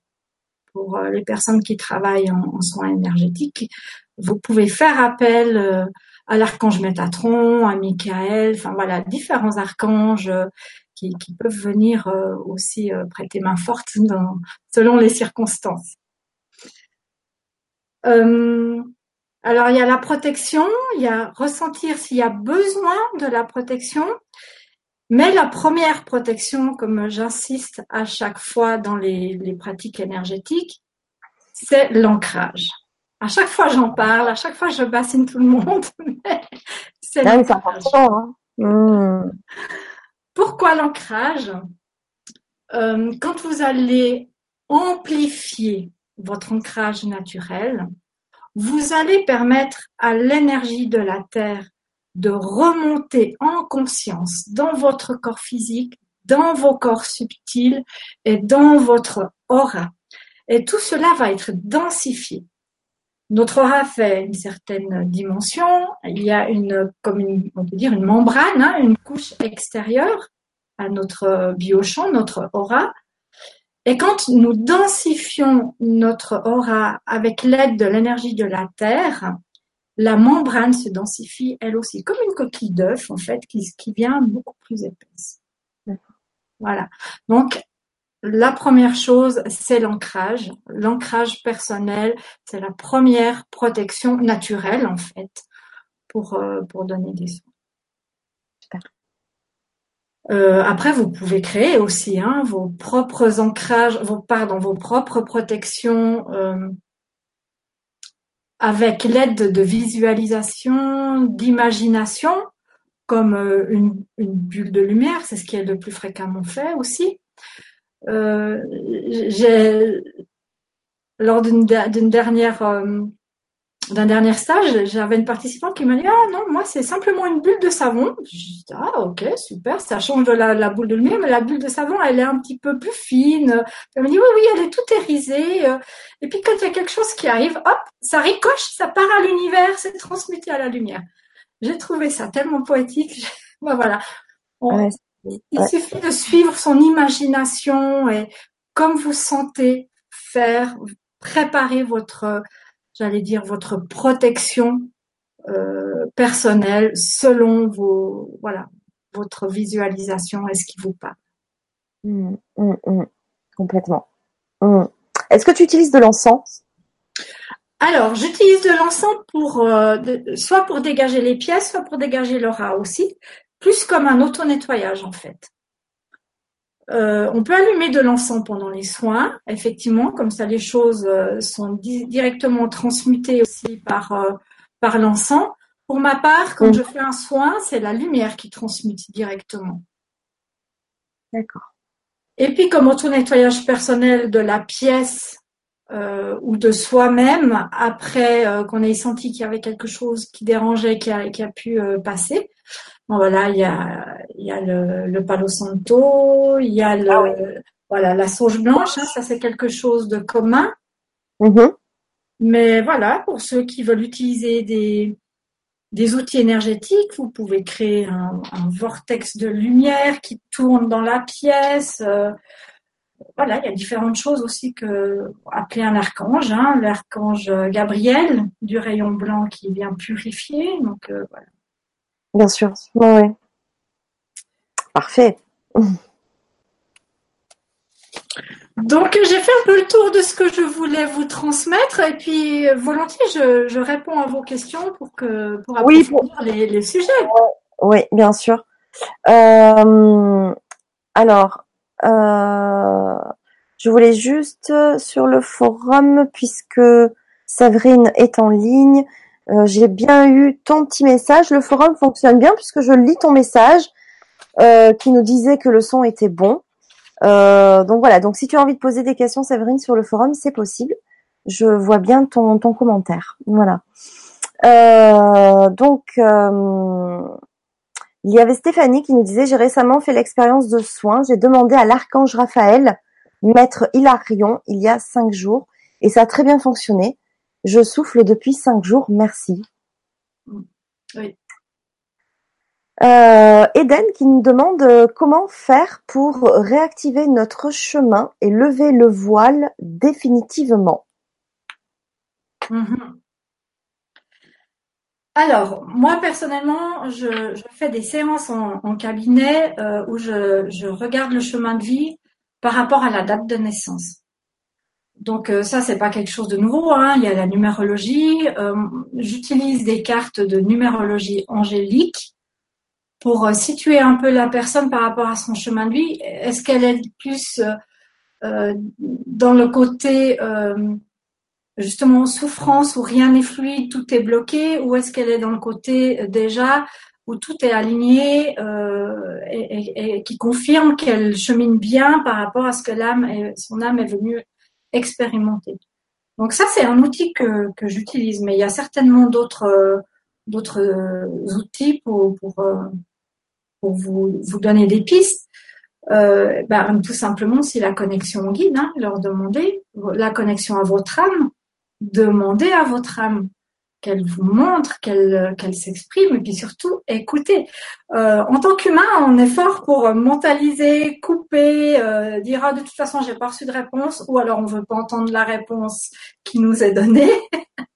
pour les personnes qui travaillent en, soins énergétiques. Vous pouvez faire appel à l'archange Métatron, à Michael, enfin voilà, différents archanges euh, qui, qui peuvent venir euh, aussi euh, prêter main forte dans, selon les circonstances. alors il y a la protection, il y a ressentir s'il y a besoin de la protection, mais la première protection, comme j'insiste à chaque fois dans les, les pratiques énergétiques, c'est l'ancrage à chaque fois j'en parle, à chaque fois je bassine tout le monde. c'est important. Hein. Hmm. Pourquoi l'ancrage? Euh, Quand vous allez amplifier votre ancrage naturel, vous allez permettre à l'énergie de la Terre de remonter en conscience dans votre corps physique, dans vos corps subtils et dans votre aura. Et tout cela va être densifié. Notre aura fait une certaine dimension. Il y a une, comme on peut dire, une membrane, hein, une couche extérieure à notre biochamp, notre aura. Et quand nous densifions notre aura avec l'aide de l'énergie de la Terre, la membrane se densifie elle aussi, comme une coquille d'œuf en fait, qui, qui vient beaucoup plus épaisse. Voilà. Donc la première chose, c'est l'ancrage. L'ancrage personnel, c'est la première protection naturelle, en fait, pour, euh, pour donner des soins. Euh, après, vous pouvez créer aussi hein, vos propres ancrages, vos, pardon, vos propres protections euh, avec l'aide de visualisation, d'imagination, comme une, une bulle de lumière, c'est ce qui est le plus fréquemment fait aussi. Euh, j'ai lors d'une dernière euh, d'un dernier stage, j'avais une participante qui m'a dit ah non moi c'est simplement une bulle de savon. Je dis ah ok super ça change de la, la, boule de lumière mais la bulle de savon elle est un petit peu plus fine. Elle m'a dit oui oui elle est tout irisée euh. et puis quand il y a quelque chose qui arrive hop ça ricoche ça part à l'univers c'est transmuté à la lumière. J'ai trouvé ça tellement poétique. voilà. Il suffit de suivre son imagination et comme vous sentez faire, préparer votre, j'allais dire, votre protection euh, personnelle selon vos, voilà, votre visualisation et ce qui vous parle. Mmh, mmh, mmh. complètement. Est-ce que tu utilises de l'encens? Alors, j'utilise de l'encens pour euh, soit pour dégager les pièces, soit pour dégager l'aura aussi plus comme un auto-nettoyage en fait. Euh, on peut allumer de l'encens pendant les soins, effectivement, comme ça les choses euh, sont directement transmutées aussi par, euh, par l'encens. Pour ma part, quand je fais un soin, c'est la lumière qui transmute directement. D'accord. Et puis comme auto-nettoyage personnel de la pièce ou de soi-même, après qu'on ait senti qu'il y avait quelque chose qui dérangeait, qui a, qui a pu passer, voilà, il y a, il y a le, le Palo Santo, il y a le, ah voilà, la sauge blanche, hein, ça c'est quelque chose de commun. Mm-hmm. Mais voilà, pour ceux qui veulent utiliser des, des outils énergétiques, vous pouvez créer un, un vortex de lumière qui tourne dans la pièce. Euh, voilà, il y a différentes choses aussi que appeler un archange, hein, l'archange Gabriel du rayon blanc qui vient purifier. Donc euh, voilà. Bien sûr, oui. Parfait. Donc j'ai fait un peu le tour de ce que je voulais vous transmettre et puis volontiers je, réponds à vos questions pour que pour approfondir les, sujets. Oui, bien sûr. Euh, alors, euh, je voulais juste sur le forum, puisque Savrine est en ligne, euh, j'ai bien eu ton petit message. Le forum fonctionne bien puisque je lis ton message qui nous disait que le son était bon. donc voilà, donc si tu as envie de poser des questions, Séverine, sur le forum, c'est possible. Je vois bien ton, ton commentaire. Voilà. donc, il y avait Stéphanie qui nous disait, j'ai récemment fait l'expérience de soins, j'ai demandé à l'archange Raphaël, maître Hilarion, il y a cinq jours, et ça a très bien fonctionné. Je souffle depuis cinq jours, merci. Oui. Euh, Eden qui nous demande euh, comment faire pour réactiver notre chemin et lever le voile définitivement. Mm-hmm. Alors, moi personnellement, je, fais des séances en, cabinet euh, où je, regarde le chemin de vie par rapport à la date de naissance. Donc euh, ça, c'est pas quelque chose de nouveau. Hein. Il y a la numérologie. J'utilise des cartes de numérologie angélique pour situer un peu la personne par rapport à son chemin de vie. Est-ce qu'elle est plus dans le côté justement souffrance où rien n'est fluide, tout est bloqué, ou est-ce qu'elle est dans le côté euh, déjà où tout est aligné euh, et, qui confirme qu'elle chemine bien par rapport à ce que l'âme, son âme est venue expérimenter. Donc ça, c'est un outil que, que j'utilise, mais il y a certainement d'autres euh, d'autres outils pour, pour vous, vous donner des pistes. Euh, ben, tout simplement, si la connexion guide, hein, leur demander la connexion à votre âme, demandez à votre âme qu'elle vous montre, qu'elle qu'elle s'exprime, et puis surtout écoutez. Euh, en tant qu'humain, on est fort pour mentaliser, couper, euh, dire ah, de toute façon j'ai pas reçu de réponse, ou alors on veut pas entendre la réponse qui nous est donnée.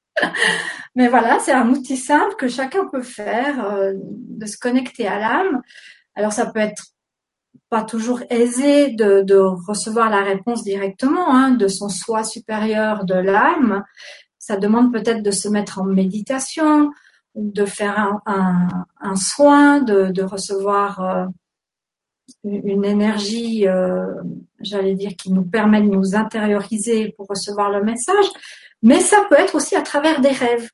Mais voilà, c'est un outil simple que chacun peut faire, euh, de se connecter à l'âme. Alors ça peut être pas toujours aisé de, recevoir la réponse directement hein, de son soi supérieur de l'âme. Ça demande peut-être de se mettre en méditation, de faire un, soin, de, de recevoir euh, une énergie, euh, j'allais dire, qui nous permet de nous intérioriser pour recevoir le message. Mais ça peut être aussi à travers des rêves.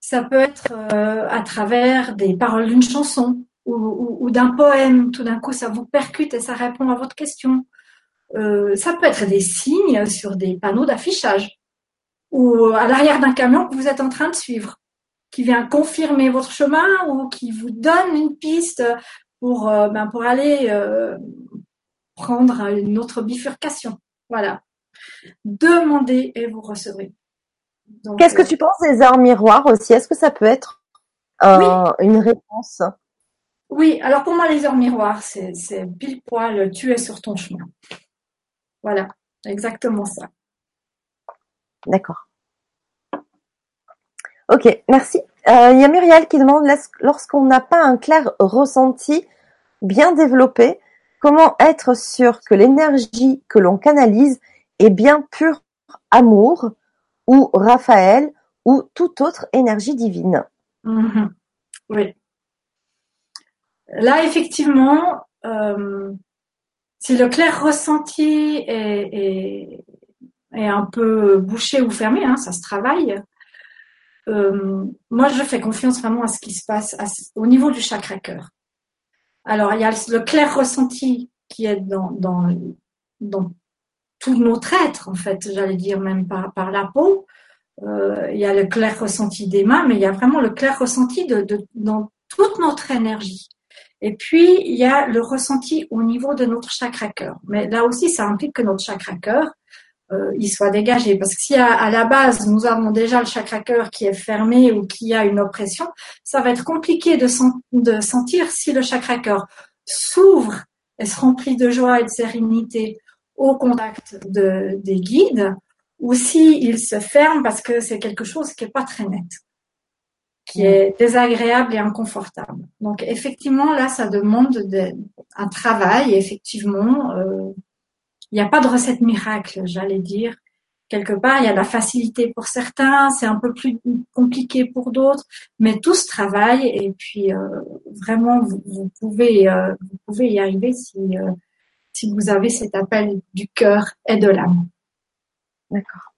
Ça peut être euh, à travers des paroles d'une chanson ou, d'un poème, tout d'un coup ça vous percute et ça répond à votre question. Euh, ça peut être des signes sur des panneaux d'affichage ou à l'arrière d'un camion que vous êtes en train de suivre, qui vient confirmer votre chemin ou qui vous donne une piste pour, euh, ben pour aller euh, prendre une autre bifurcation. Voilà. Demandez et vous recevrez. Qu'est-ce que tu penses des heures miroirs aussi? Est-ce que ça peut être une réponse? Oui, alors pour moi, les heures miroirs, c'est pile poil, tu es sur ton chemin. Voilà, exactement ça. D'accord. Ok, merci. Euh, il y a Muriel qui demande lorsqu'on n'a pas un clair ressenti bien développé, comment être sûr que l'énergie que l'on canalise est bien pure amour ou Raphaël ou toute autre énergie divine. Mm-hmm. Oui. Là, effectivement, euh, si le clair ressenti est, un peu bouché ou fermé, hein, ça se travaille. Euh, moi, je fais confiance vraiment à ce qui se passe au niveau du chakra cœur. Alors, il y a le clair ressenti qui est dans, tout notre être, en fait, j'allais dire même par, par la peau. Euh, il y a le clair ressenti des mains, mais il y a vraiment le clair ressenti de, de, dans toute notre énergie. Et puis, il y a le ressenti au niveau de notre chakra cœur. Mais là aussi, ça implique que notre chakra cœur, euh, il soit dégagé. Parce que si à, la base, nous avons déjà le chakra cœur qui est fermé ou qui a une oppression, ça va être compliqué de, de sentir si le chakra cœur s'ouvre et se remplit de joie et de sérénité au contact de, des guides ou si se ferme parce que c'est quelque chose qui est pas très net, qui est désagréable et inconfortable. Donc effectivement là, ça demande un travail. Effectivement, euh, il n'y a pas de recette miracle, j'allais dire. Quelque part, il y a la facilité pour certains, c'est un peu plus compliqué pour d'autres, mais tout se travaille et puis euh, vraiment vous, pouvez euh, vous pouvez y arriver si si vous avez cet appel du cœur et de l'âme. D'accord.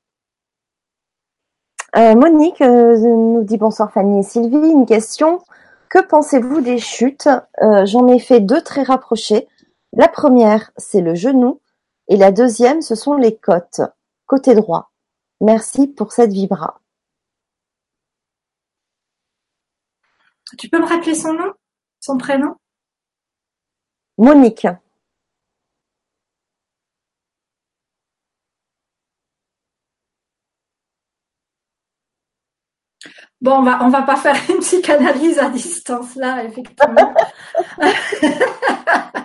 Euh, Monique euh, nous dit bonsoir Fanny et Sylvie. Une question. Que pensez-vous des chutes? Euh, J'en ai fait deux très rapprochées. La première, c'est le genou. Et la deuxième, ce sont les côtes. Côté droit. Merci pour cette vibra. Tu peux me rappeler son nom? Son prénom? Monique. Bon, on va, on va pas faire une psychanalyse à distance là, effectivement.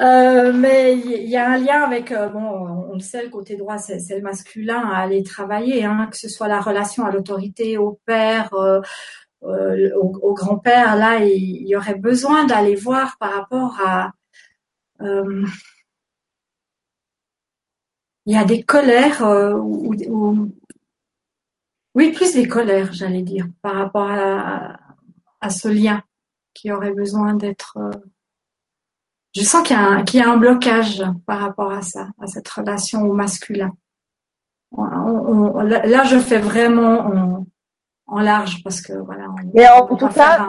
Euh, mais il y a un lien avec, euh, bon, on le sait, le côté droit, c'est le masculin à aller travailler, hein, que ce soit la relation à l'autorité, au père, euh, au, grand-père. Là, il, y aurait besoin d'aller voir par rapport à. il y a des colères ou, oui, plus des colères, j'allais dire, par rapport à, ce lien qui aurait besoin d'être. Euh, je sens qu'il y, a un, blocage par rapport à ça, à cette relation au masculin. là, je fais vraiment en, large parce que voilà. Mais en tout cas,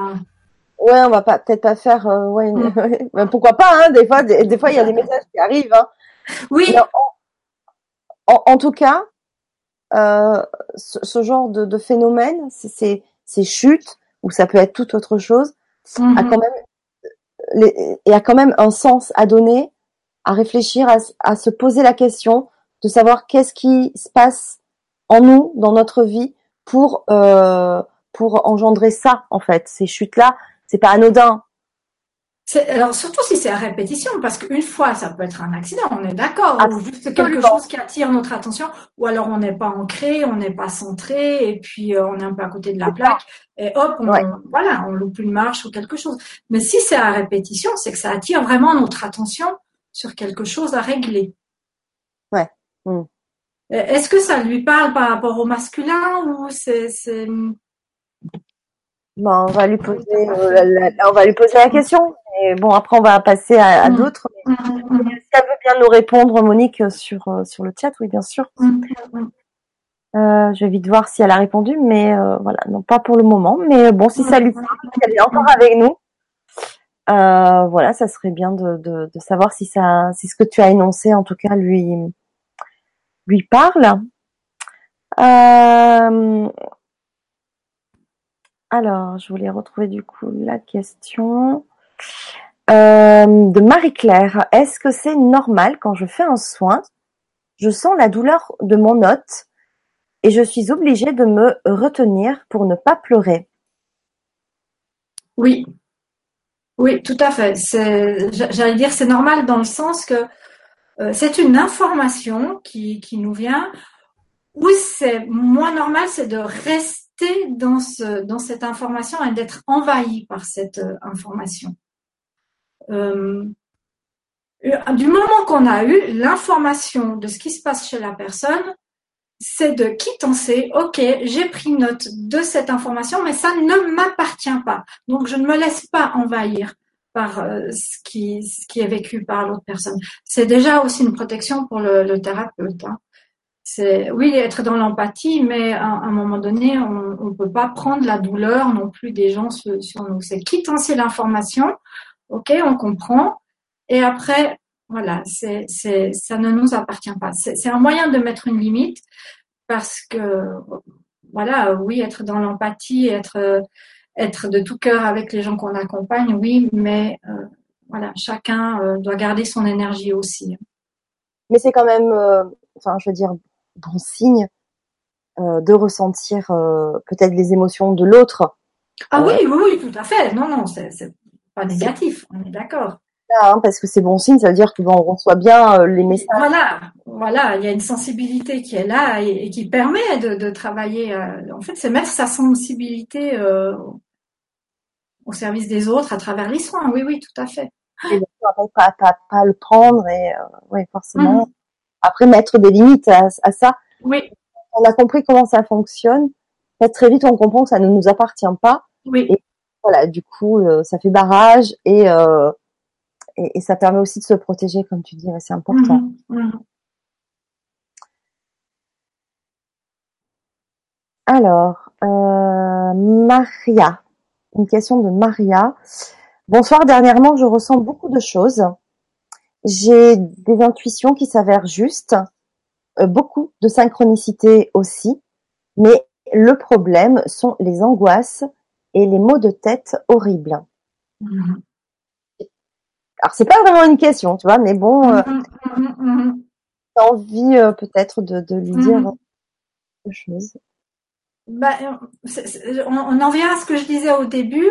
ouais, on va pas peut-être pas faire. Euh, ouais, mm. pourquoi pas hein, Des fois, des, fois, il y a des messages qui arrivent. Hein. Oui. en, tout cas, euh, ce, genre de, de phénomène, ces, ces chutes, ou ça peut être toute autre chose, a mhm. quand même les, y a quand même un sens à donner, à réfléchir, à, à se poser la question de savoir qu'est-ce qui se passe en nous, dans notre vie, pour euh, pour engendrer ça en fait. Ces chutes-là, c'est pas anodin alors surtout si c'est à répétition, parce qu'une fois ça peut être un accident, on est d'accord, ou juste quelque chose qui attire notre attention, ou alors on n'est pas ancré, on n'est pas centré, et puis euh, on est un peu à côté de la plaque, et hop, on, voilà, on loupe une marche ou quelque chose. Mais si c'est à répétition, c'est que ça attire vraiment notre attention sur quelque chose à régler. Ouais. Hmm. Est-ce que ça lui parle par rapport au masculin ou c'est Bon, on va lui poser, euh, la, on va lui poser la question. Et bon, après, on va passer à, mm. d'autres. Mm, mm, si elle veut bien nous répondre, Monique, sur euh, sur le chat, oui, bien sûr. Euh, je vais vite voir si elle a répondu, mais euh, voilà, non pas pour le moment. Mais bon, si ça lui parle, elle est encore avec nous. Euh, voilà, ça serait bien de, de, de, savoir si ça, si ce que tu as énoncé, en tout cas, lui lui parle. Euh, alors, je voulais retrouver du coup la question euh, de Marie-Claire. Est-ce que c'est normal quand je fais un soin, je sens la douleur de mon hôte et je suis obligée de me retenir pour ne pas pleurer? Oui, oui, tout à fait. J'allais dire c'est normal dans le sens que euh, c'est une information qui, nous vient. Oui, c'est moins normal, c'est de rester dans cette information et d'être envahi par cette euh, information. Euh, euh, du moment qu'on a eu l'information de ce qui se passe chez la personne, c'est de quittancer, ok, j'ai pris note de cette information, mais ça ne m'appartient pas. Donc je ne me laisse pas envahir par ce, qui, ce qui est vécu par l'autre personne. C'est déjà aussi une protection pour le, thérapeute. Hein c'est oui être dans l'empathie, mais à, un moment donné, on ne peut pas prendre la douleur non plus des gens sur, nous. C'est quitter l'information, ok, on comprend, et après, voilà, c'est c'est ça ne nous appartient pas. C'est un moyen de mettre une limite parce que voilà, oui, être dans l'empathie, être être de tout cœur avec les gens qu'on accompagne, oui, mais euh, voilà, chacun euh, doit garder son énergie aussi. Mais c'est quand même, euh, enfin, je veux dire, bon signe de ressentir peut-être les émotions de l'autre. Ah oui, oui, oui, tout à fait. Non, non, c'est pas négatif, on est d'accord. Hein, parce que c'est bon signe, ça veut dire qu'on reçoit bien les messages. Voilà, voilà, il y a une sensibilité qui est là et, qui permet de, travailler. en fait, c'est mettre sa sensibilité au service des autres à travers les soins. Oui, oui, tout à fait. Et pas, pas, pas, le prendre et oui, forcément. Mmh. Après, mettre des limites à, ça. Oui. On a compris comment ça fonctionne. très vite, on comprend que ça ne nous appartient pas. Oui. Et voilà, du coup, euh, ça fait barrage et, euh, et, et, ça permet aussi de se protéger, comme tu dis, c'est important. Mhm, mhm. Alors, euh, Maria, une question de Maria. Bonsoir, dernièrement, je ressens beaucoup de choses. J'ai des intuitions qui s'avèrent justes, beaucoup de synchronicité aussi, mais le problème sont les angoisses et les maux de tête horribles. Mm-hmm. Alors c'est pas vraiment une question, tu vois, mais bon, euh, mm-hmm, mm-hmm, envie euh, peut-être de, lui dire quelque chose. Bah, on, on, en vient à ce que je disais au début.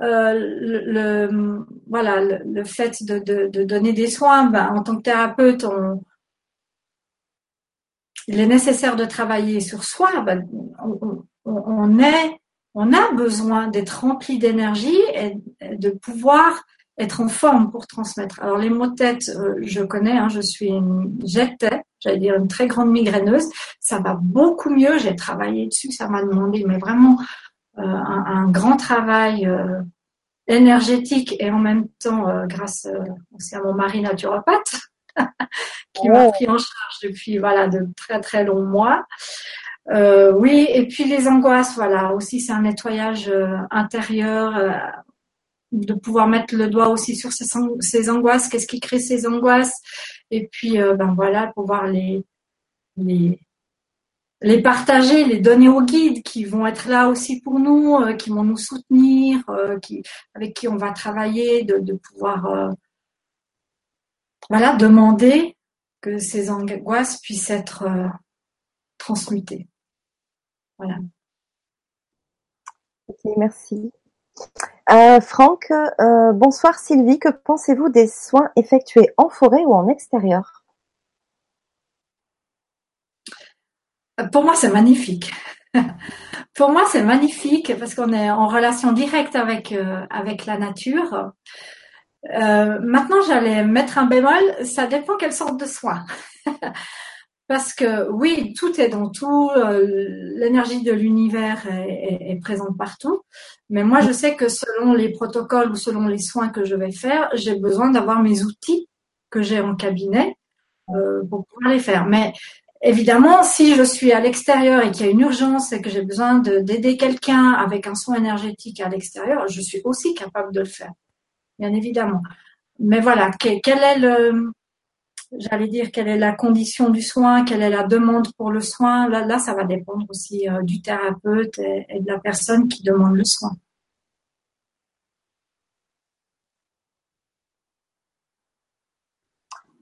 Euh, le, voilà, le, fait de, de, donner des soins, ben, en tant que thérapeute, on, il est nécessaire de travailler sur soi. Ben, on, on, est, on a besoin d'être rempli d'énergie et de pouvoir être en forme pour transmettre. Alors les mots de tête, euh, je connais, hein, je suis une, j'étais, j'allais dire une très grande migraineuse. Ça va beaucoup mieux. J'ai travaillé dessus. Ça m'a demandé, mais vraiment euh, un, grand travail euh, énergétique et en même temps, grâce aussi à mon mari naturopathe, qui m'a pris en charge depuis voilà de très très longs mois. Euh, oui, et puis les angoisses, voilà, aussi c'est un nettoyage intérieur, euh, de pouvoir mettre le doigt aussi sur ces, angoisses, qu'est-ce qui crée ces angoisses, et puis ben voilà, pouvoir les, les les partager, les donner aux guides qui vont être là aussi pour nous, euh, qui vont nous soutenir, euh, qui, avec qui on va travailler, de, pouvoir euh, voilà, demander que ces angoisses puissent être transmutées. Voilà. Ok, merci. Franck, bonsoir Sylvie, que pensez-vous des soins effectués en forêt ou en extérieur? Pour moi, c'est magnifique. Pour moi, c'est magnifique parce qu'on est en relation directe avec euh, avec la nature. Euh, maintenant, j'allais mettre un bémol. Ça dépend quelle sorte de soin. parce que oui, tout est dans tout. Euh, l'énergie de l'univers est, est, présente partout. Mais moi, je sais que selon les protocoles ou selon les soins que je vais faire, j'ai besoin d'avoir mes outils que j'ai en cabinet pour pouvoir les faire. Mais Évidemment, si je suis à l'extérieur et qu'il y a une urgence et que j'ai besoin d'aider quelqu'un avec un soin énergétique à l'extérieur, je suis aussi capable de le faire, bien évidemment. Mais voilà, quel, est le, j'allais dire, quelle est la condition du soin, quelle est la demande pour le soin. Là, là ça va dépendre aussi euh, du thérapeute et de la personne qui demande le soin.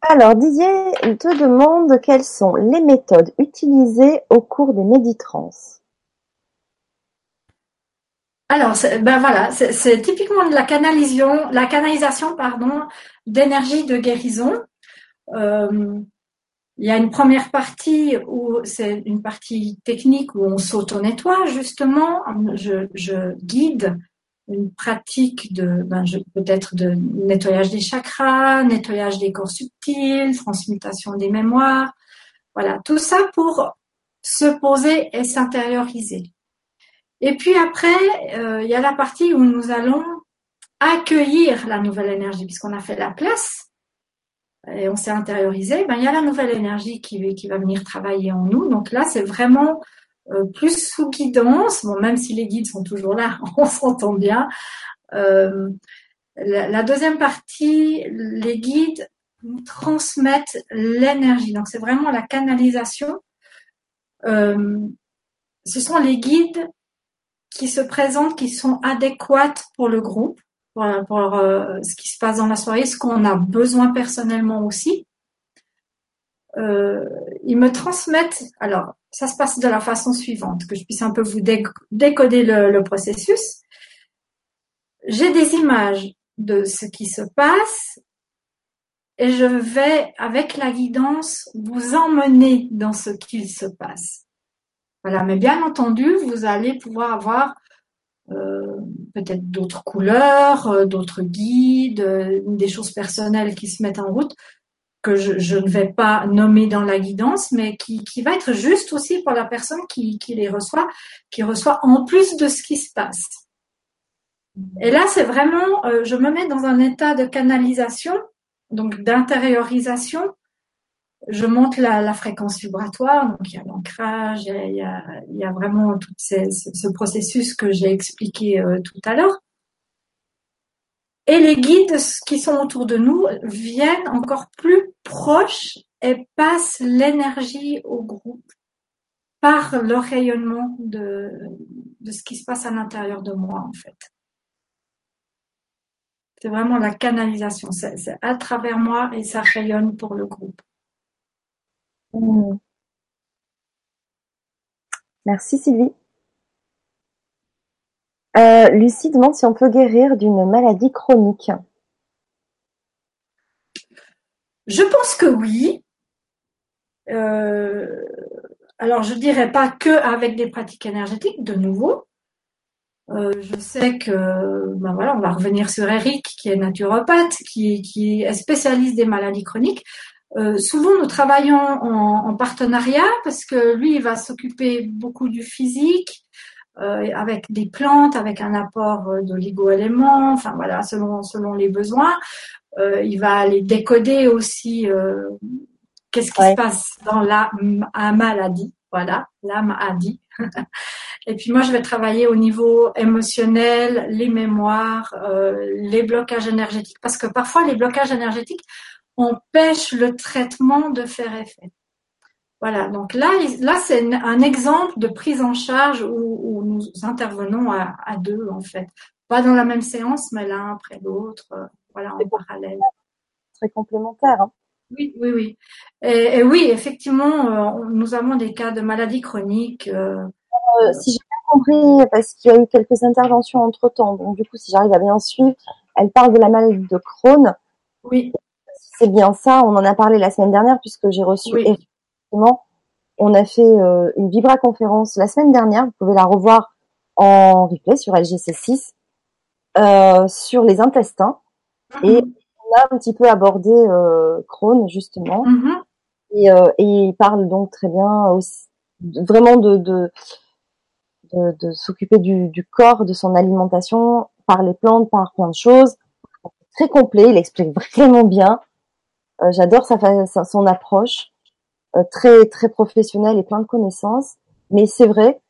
Alors Didier te demande quelles sont les méthodes utilisées au cours des méditrans. Alors, ben voilà, c'est typiquement de la canalisation, la canalisation pardon, d'énergie de guérison. Euh, il y a une première partie où c'est une partie technique où on s'auto-nettoie justement. Je, je, guide une pratique de ben, peut-être de nettoyage des chakras, nettoyage des corps subtils, transmutation des mémoires. Voilà, tout ça pour se poser et s'intérioriser. Et puis après, euh, il y a la partie où nous allons accueillir la nouvelle énergie, puisqu'on a fait la place et on s'est intériorisé. Ben, il y a la nouvelle énergie qui, qui va venir travailler en nous. Donc là, c'est vraiment euh, plus sous guidance, bon, même si les guides sont toujours là, on s'entend bien. Euh, la, deuxième partie, les guides transmettent l'énergie. Donc c'est vraiment la canalisation. Euh, ce sont les guides qui se présentent, qui sont adéquates pour le groupe, pour, pour ce qui se passe dans la soirée, ce qu'on a besoin personnellement aussi. ils me transmettent, alors ça se passe de la façon suivante, que je puisse un peu vous décoder le, processus. J'ai des images de ce qui se passe et je vais, avec la guidance, vous emmener dans ce qu'il se passe. Voilà, mais bien entendu, vous allez pouvoir avoir euh, peut-être d'autres couleurs, euh, d'autres guides, euh, des choses personnelles qui se mettent en route que je, ne vais pas nommer dans la guidance, mais qui, qui va être juste aussi pour la personne qui, qui les reçoit, qui reçoit en plus de ce qui se passe. Et là, c'est vraiment, je me mets dans un état de canalisation, donc d'intériorisation, je monte la, fréquence vibratoire, donc il y a l'ancrage, il, y a, vraiment tout ce, processus que j'ai expliqué euh, tout à l'heure. Et les guides qui sont autour de nous viennent encore plus proches et passent l'énergie au groupe par le rayonnement de, de ce qui se passe à l'intérieur de moi en fait. C'est vraiment la canalisation, c'est à travers moi et ça rayonne pour le groupe. Mmh. Merci Sylvie. Euh, Lucie demande si on peut guérir d'une maladie chronique. Je pense que oui. Euh, alors je dirais pas que avec des pratiques énergétiques, de nouveau. Euh, je sais que, ben voilà, on va revenir sur Eric, qui est naturopathe, qui est spécialiste des maladies chroniques. Euh, souvent, nous travaillons en, partenariat parce que lui, il va s'occuper beaucoup du physique, euh, avec des plantes, avec un apport euh, d'oligo-éléments, enfin voilà, selon selon les besoins. il va aller décoder aussi qu'est-ce qui se passe dans la, maladie, voilà, la maladie. Et puis moi, je vais travailler au niveau émotionnel, les mémoires, les blocages énergétiques, parce que parfois les blocages énergétiques empêche le traitement de faire effet. Voilà, donc là, là c'est un exemple de prise en charge où, nous intervenons à, deux en fait, pas dans la même séance, mais l'un après l'autre, euh, voilà, en parallèle. Très complémentaire. Hein. Oui, oui, oui. Et, oui, effectivement, euh, nous avons des cas de maladies chroniques. Euh, si j'ai bien compris, parce qu'il y a eu quelques interventions entre temps, donc du coup, si j'arrive à bien suivre, elle parle de la maladie de Crohn. Oui c'est bien ça. On en a parlé la semaine dernière puisque j'ai reçu effectivement. On a fait euh, une Vibra conférence la semaine dernière. Vous pouvez la revoir en replay sur LGC6 euh, sur les intestins mm-hmm. et on a un petit peu abordé euh, Crohn justement mm-hmm. et, euh, et, il parle donc très bien aussi, vraiment de de, de, de s'occuper du, du corps, de son alimentation par les plantes, par plein de choses. Très complet, il explique vraiment bien. Euh, j'adore sa, son approche euh, très très professionnelle et plein de connaissances. Mais c'est vrai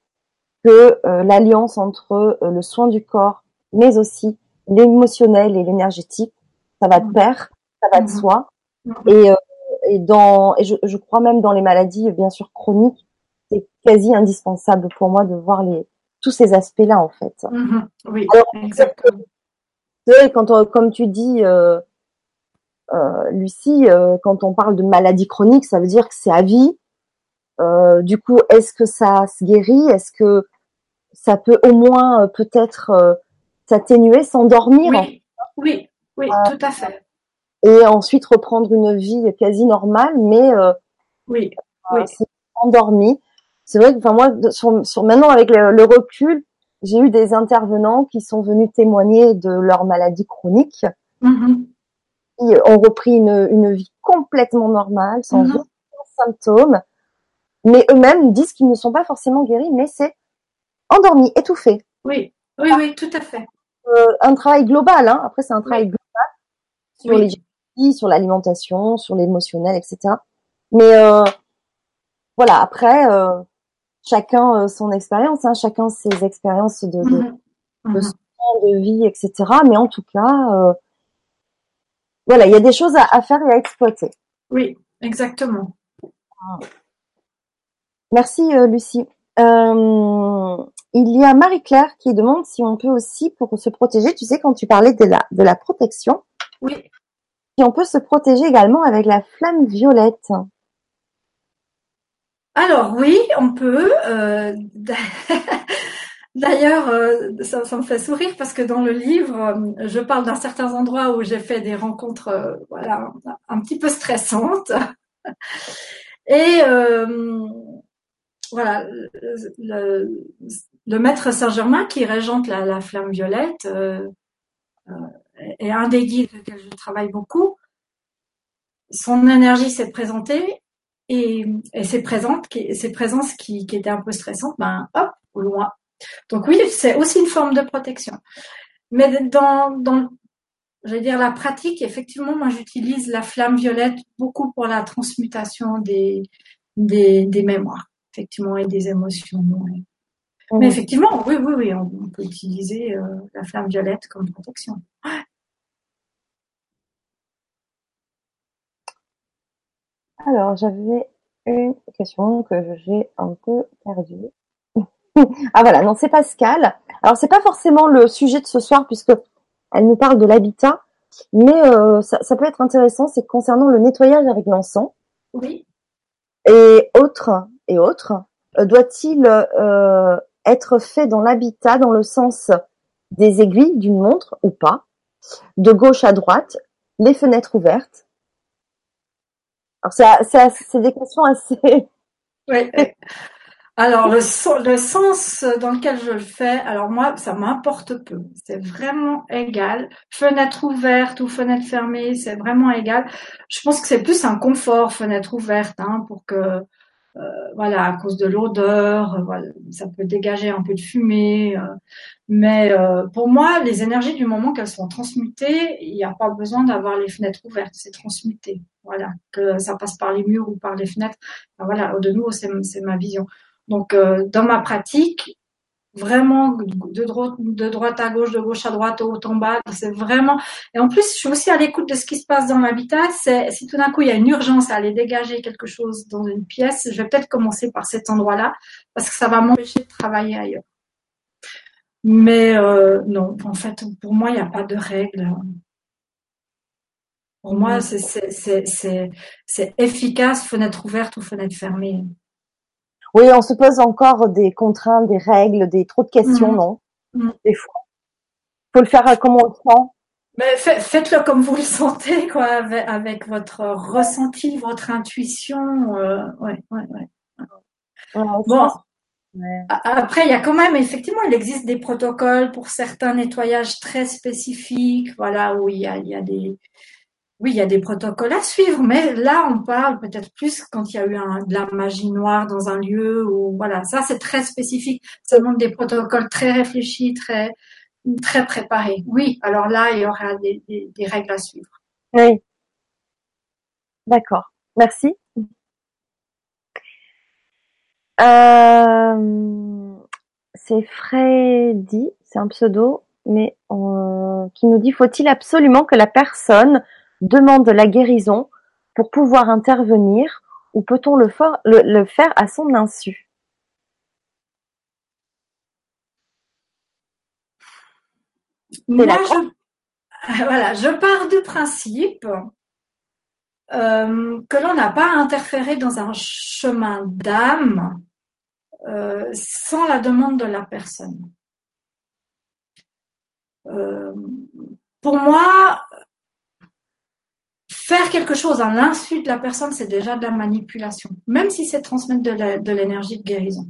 que euh, l'alliance entre le soin du corps, mais aussi l'émotionnel et l'énergétique, ça va de mmh. pair, ça va de mmh. soi. Mmh. Et, et dans et je, je, crois même dans les maladies bien sûr chroniques, c'est quasi indispensable pour moi de voir les tous ces aspects-là en fait. Oui, exactement. Quand comme tu dis, euh, Lucie, euh, quand on parle de maladie chronique, ça veut dire que c'est à vie. Euh, du coup, est-ce que ça se guérit? Est-ce que ça peut au moins peut-être s'atténuer, s'endormir Oui, oui, oui, tout à fait. Et ensuite reprendre une vie quasi normale, mais oui, oui. endormi. C'est vrai que, enfin moi, sur, maintenant avec le, recul, j'ai eu des intervenants qui sont venus témoigner de leur maladie chronique. Ont repris une, une vie complètement normale, sans aucun symptôme, mais eux-mêmes disent qu'ils ne sont pas forcément guéris, mais c'est endormi, étouffé. Oui, oui, oui, tout à fait. Euh, un travail global, hein. après c'est un travail global sur les sur l'alimentation, sur l'émotionnel, etc. Mais euh, voilà, après, euh, chacun euh, son expérience, hein, chacun ses expériences de, de, mhm. de, mhm. de vie, etc. Mais en tout cas, euh, voilà, il y a des choses à, faire et à exploiter. Oui, exactement. Merci euh, Lucie. Euh, il y a Marie-Claire qui demande si on peut aussi, pour se protéger, tu sais, quand tu parlais de la, de la protection, oui. si on peut se protéger également avec la flamme violette. Alors oui, on peut. Euh, D'ailleurs, euh, ça, me fait sourire parce que dans le livre, euh, je parle d'un certain endroit où j'ai fait des rencontres, euh, voilà, un petit peu stressantes. Et voilà, le, maître Saint-Germain qui régente la, la flamme violette euh, est un des guides avec lesquels je travaille beaucoup. Son énergie s'est présentée et, et ses, ses présences qui, qui étaient un peu stressantes, ben hop, au loin, donc oui, c'est aussi une forme de protection. Mais dans, dans j'allais dire la pratique, effectivement, moi j'utilise la flamme violette beaucoup pour la transmutation des, des, des mémoires, effectivement, et des émotions. Mais mmh. effectivement, oui, oui, oui, on, peut utiliser euh, la flamme violette comme protection. Alors, j'avais une question que j'ai un peu perdue. Ah voilà, non, c'est Pascal. Alors c'est pas forcément le sujet de ce soir puisque elle nous parle de l'habitat, mais euh, ça, ça, peut être intéressant, c'est concernant le nettoyage avec l'encens. Oui. Et autres et autres, euh, doit-il euh, être fait dans l'habitat dans le sens des aiguilles d'une montre ou pas, de gauche à droite, les fenêtres ouvertes. Alors c'est des questions assez. Oui. Alors le, le, sens dans lequel je le fais, alors moi ça m'importe peu, c'est vraiment égal. Fenêtre ouverte ou fenêtre fermée, c'est vraiment égal. Je pense que c'est plus un confort fenêtre ouverte, hein, pour que euh, voilà à cause de l'odeur, euh, ça peut dégager un peu de fumée. Euh, mais pour moi, les énergies du moment qu'elles sont transmutées, il n'y a pas besoin d'avoir les fenêtres ouvertes, c'est transmuté. Voilà, que ça passe par les murs ou par les fenêtres. voilà, de nouveau, c'est ma vision. Donc, euh, dans ma pratique, vraiment de droite, de droite à gauche, de gauche à droite, haut en bas, c'est vraiment. Et en plus, je suis aussi à l'écoute de ce qui se passe dans l'habitat. C'est si tout d'un coup il y a une urgence à aller dégager quelque chose dans une pièce, je vais peut-être commencer par cet endroit-là parce que ça va m'empêcher de travailler ailleurs. Mais euh, non, en fait, pour moi, il n'y a pas de règle. Pour moi, c'est efficace, fenêtre ouverte ou fenêtre fermée. Oui, on se pose encore des contraintes, des règles, des trop de questions, mmh. non? Mmh. Des fois. Faut le faire comme on le sent. Mais faites-le comme vous le sentez, quoi, avec, votre ressenti, votre intuition. Euh, ouais, ouais, ouais. bon. Après, il y a quand même, effectivement, il existe des protocoles pour certains nettoyages très spécifiques, voilà, où il y a, il y a des, oui, il y a des protocoles à suivre, mais là, on parle peut-être plus quand il y a eu de la magie noire dans un lieu ou voilà, ça c'est très spécifique. Ça demande des protocoles très réfléchis, très très préparés. Oui, alors là, il y aura des, règles à suivre. Oui. D'accord. Merci. Euh, c'est Freddy, c'est un pseudo, mais euh, qui nous dit faut-il absolument que la personne demande la guérison pour pouvoir intervenir ou peut-on le, faire à son insu? Moi, je, voilà, je pars du principe euh, que l'on n'a pas à interférer dans un chemin d'âme euh, sans la demande de la personne. Euh, pour moi, faire quelque chose à l'insu de la personne, c'est déjà de la manipulation, même si c'est transmettre de l'énergie de, guérison.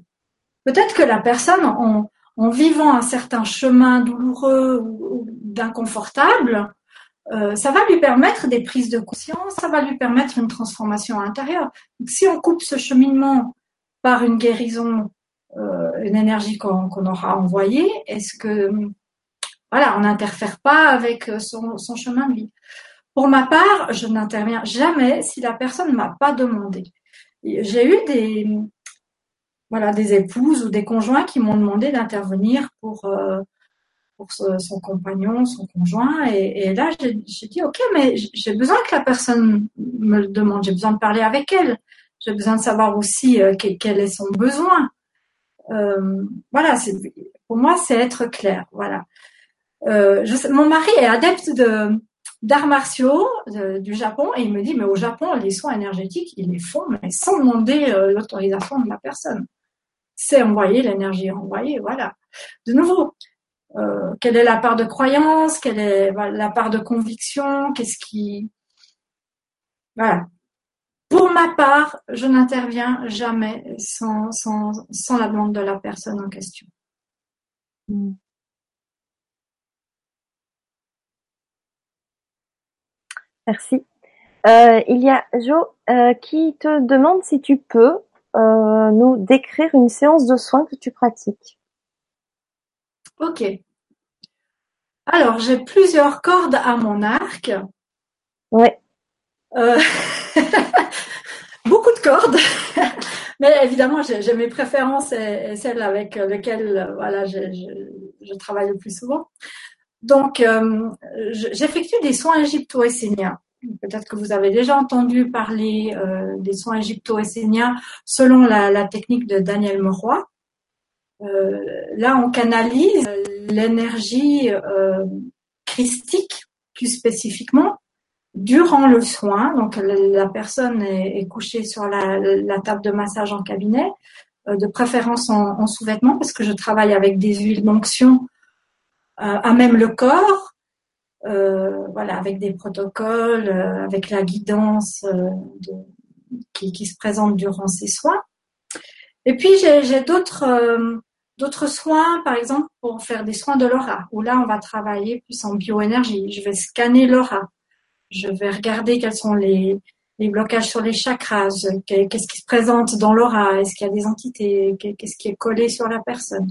Peut-être que la personne, en, vivant un certain chemin douloureux ou, d'inconfortable, euh, ça va lui permettre des prises de conscience, ça va lui permettre une transformation intérieure. si on coupe ce cheminement par une guérison, euh, une énergie qu'on aura envoyée, est-ce que voilà, on n'interfère pas avec son chemin de vie? Pour ma part, je n'interviens jamais si la personne ne m'a pas demandé. J'ai eu des voilà des épouses ou des conjoints qui m'ont demandé d'intervenir pour euh, pour son compagnon, son conjoint, et, là j'ai dit ok, mais j'ai besoin que la personne me le demande, j'ai besoin de parler avec elle, j'ai besoin de savoir aussi euh, quel, est son besoin. Euh, voilà, pour moi c'est être clair. Voilà. Je, mon mari est adepte de d'arts martiaux euh, du Japon et il me dit mais au Japon les soins énergétiques ils les font mais sans demander euh, l'autorisation de la personne. C'est envoyer l'énergie envoyée, voilà. de nouveau, euh, quelle est la part de croyance, quelle est la part de conviction, qu'est-ce qui, voilà. Pour ma part, je n'interviens jamais sans, sans, sans la demande de la personne en question. Hmm. Merci. Euh, il y a Jo euh, qui te demande si tu peux euh, nous décrire une séance de soins que tu pratiques. Ok. Alors, j'ai plusieurs cordes à mon arc. Oui. beaucoup de cordes. Mais évidemment, j'ai mes préférences et, celles avec lesquelles voilà, je, travaille le plus souvent. Donc, j'effectue des soins égypto-esséniens peut-être que vous avez déjà entendu parler euh, des soins égypto-esséniens selon la, technique de Daniel Meroy. Euh, là, on canalise l'énergie euh, christique plus spécifiquement durant le soin. Donc, la, personne est, couchée sur la, table de massage en cabinet, de préférence en, en sous-vêtements parce que je travaille avec des huiles d'onction à même le corps euh, voilà, avec des protocoles, euh, avec la guidance euh, qui, se présente durant ces soins. Et puis j'ai d'autres d'autres soins, par exemple pour faire des soins de l'aura, où là on va travailler plus en bioénergie. Je vais scanner l'aura, je vais regarder quels sont les, les blocages sur les chakras, qu'est-ce qui se présente dans l'aura, est-ce qu'il y a des entités, qu'est-ce qui est collé sur la personne.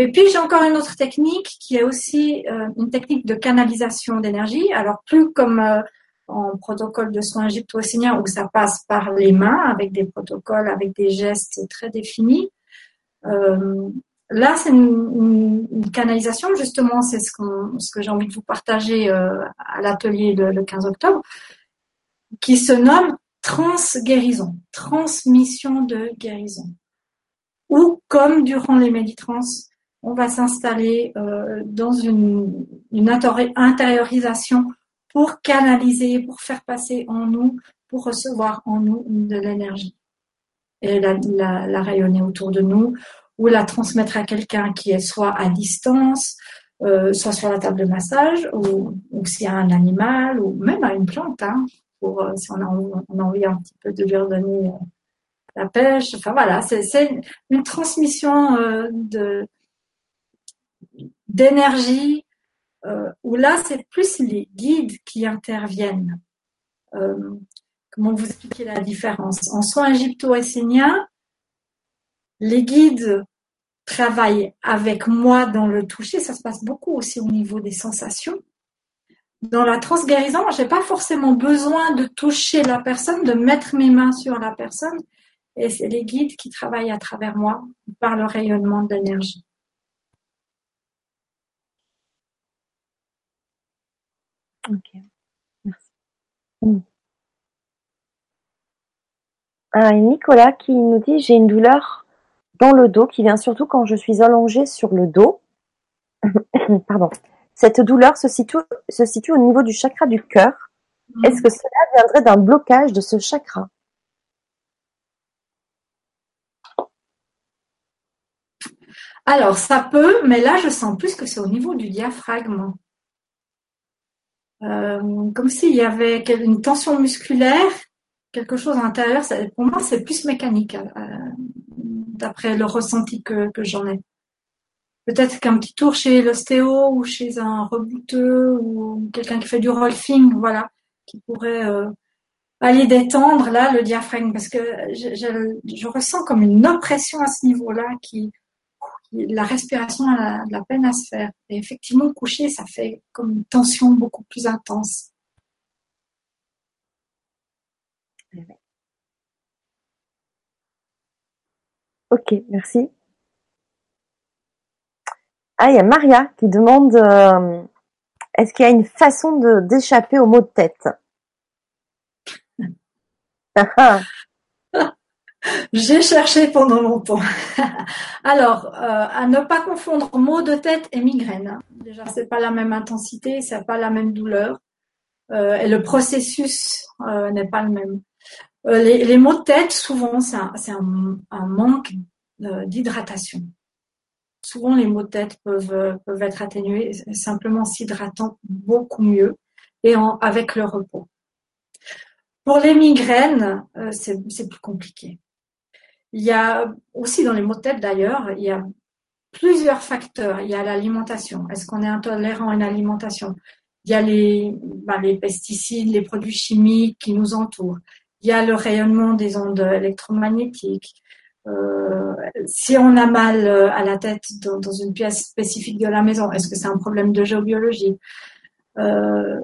Et puis j'ai encore une autre technique qui est aussi euh, une technique de canalisation d'énergie. Alors plus comme euh, en protocole de soins égypto-osséniens où ça passe par les mains avec des protocoles, avec des gestes très définis. Euh, là, c'est une, canalisation, justement, c'est ce, que j'ai envie de vous partager à l'atelier le, le 15 octobre, qui se nomme trans-guérison, transmission de guérison. Ou comme durant les méditrans, on va s'installer euh, dans une, intériorisation pour canaliser, pour faire passer en nous, pour recevoir en nous de l'énergie et la, rayonner autour de nous ou la transmettre à quelqu'un qui est soit à distance, euh, soit sur la table de massage ou, ou s'il y a un animal ou même à une plante, hein, pour euh, si on a, on a, envie un petit peu de lui redonner la pêche. Enfin voilà, c'est une transmission de d'énergie, euh, où là, c'est plus les guides qui interviennent. Euh, comment vous expliquer la différence? En soins égypto-esséniens, les guides travaillent avec moi dans le toucher, ça se passe beaucoup aussi au niveau des sensations. Dans la transguérison, j'ai pas forcément besoin de toucher la personne, de mettre mes mains sur la personne, et c'est les guides qui travaillent à travers moi par le rayonnement d'énergie. Ok, merci. Hmm. Ah, Nicolas qui nous dit j'ai une douleur dans le dos qui vient surtout quand je suis allongée sur le dos. Pardon. Cette douleur se situe, se situe au niveau du chakra du cœur. Hmm. Est-ce que cela viendrait d'un blocage de ce chakra? Alors, ça peut, mais là, je sens plus que c'est au niveau du diaphragme. Euh, comme s'il y avait une tension musculaire, quelque chose à l'intérieur. Pour moi, c'est plus mécanique, euh, d'après le ressenti que, j'en ai. Peut-être qu'un petit tour chez l'ostéo ou chez un rebouteux ou quelqu'un qui fait du rolfing, voilà, qui pourrait euh, aller détendre là le diaphragme, parce que je, je ressens comme une oppression à ce niveau-là qui la respiration a de la peine à se faire. Et effectivement, coucher, ça fait comme une tension beaucoup plus intense. Ok, merci. Ah, il y a Maria qui demande euh, est-ce qu'il y a une façon d'échapper aux maux de tête? J'ai cherché pendant longtemps. Alors, euh, à ne pas confondre maux de tête et migraine. Déjà, c'est pas la même intensité, c'est pas la même douleur, euh, et le processus euh, n'est pas le même. Les, les, maux de tête, souvent, c'est un, manque d'hydratation. souvent les maux de tête peuvent, être atténués simplement s'hydratant beaucoup mieux et avec le repos. Pour les migraines, c'est plus compliqué. Il y a aussi dans les maux de tête d'ailleurs, il y a plusieurs facteurs. Il y a l'alimentation. Est-ce qu'on est intolérant à une alimentation? Il y a les, bah, les pesticides, les produits chimiques qui nous entourent. Il y a le rayonnement des ondes électromagnétiques. Euh, si on a mal euh, à la tête dans, une pièce spécifique de la maison, est-ce que c'est un problème de géobiologie? Euh,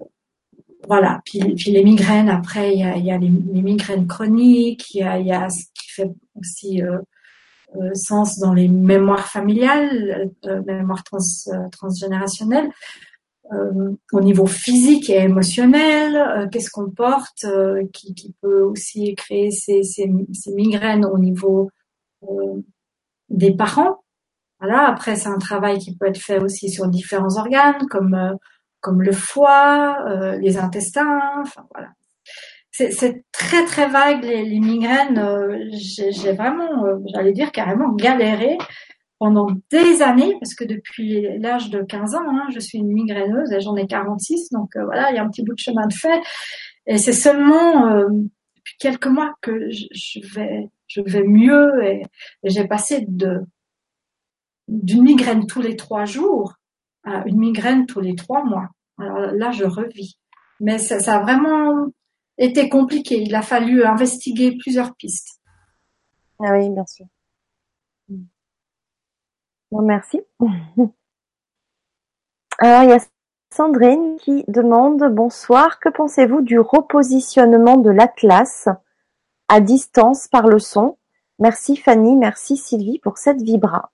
Voilà. Puis, les migraines, après, il y a, y a les, migraines chroniques, il y a, y a ce qui fait aussi euh, euh, sens dans les mémoires familiales, euh, mémoires trans, transgénérationnelles. Euh, au niveau physique et émotionnel, euh, qu'est-ce qu'on porte, euh, qui, qui, peut aussi créer ces, ces, ces migraines au niveau des parents. Voilà. Après, c'est un travail qui peut être fait aussi sur différents organes, comme comme le foie, les intestins. Enfin voilà. C'est très très vague les, migraines. J'ai vraiment, j'allais dire carrément galéré pendant des années, parce que depuis l'âge de 15 ans, hein, je suis une migraineuse et j'en ai 46, donc euh, voilà, il y a un petit bout de chemin de fait. Et c'est seulement euh, depuis quelques mois que je, vais, je vais mieux et, j'ai passé de d'une migraine tous les trois jours à une migraine tous les trois mois. Alors là, je revis. Mais ça, ça a vraiment été compliqué. Il a fallu investiguer plusieurs pistes. Ah oui, bien sûr. Merci. Alors, il y a Sandrine qui demande bonsoir, que pensez-vous du repositionnement de l'Atlas à distance par le son? Merci Fanny, merci Sylvie pour cette vibra.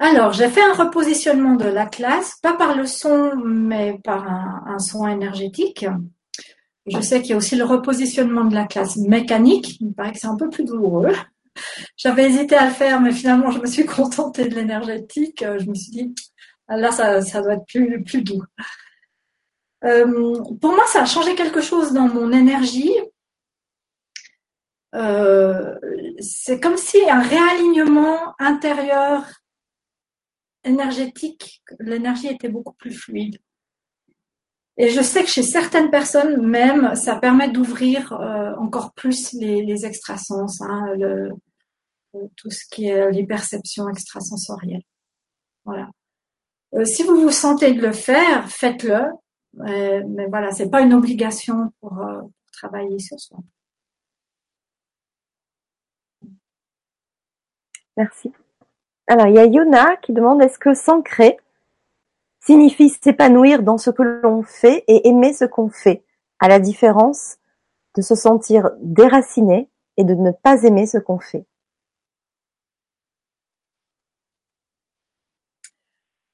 Alors, j'ai fait un repositionnement de l'Atlas, pas par le son, mais par un, son énergétique. Je sais qu'il y a aussi le repositionnement de la classe mécanique. Il me paraît que c'est un peu plus douloureux. J'avais hésité à le faire, mais finalement, je me suis contentée de l'énergétique. Euh, je me suis dit, là, ça, doit être plus, plus doux. Euh, pour moi, ça a changé quelque chose dans mon énergie. Euh, c'est comme si un réalignement intérieur énergétique, l'énergie était beaucoup plus fluide. Et je sais que chez certaines personnes même, ça permet d'ouvrir euh, encore plus les, les extrasens, hein, le, tout ce qui est les perceptions extrasensorielles. Voilà. Euh, si vous vous sentez de le faire, faites-le. Mais, mais, voilà, c'est pas une obligation pour, euh, travailler sur soi. Merci. Alors, il y a Yona qui demande est-ce que s'ancrer signifie s'épanouir dans ce que l'on fait et aimer ce qu'on fait, à la différence de se sentir déraciné et de ne pas aimer ce qu'on fait?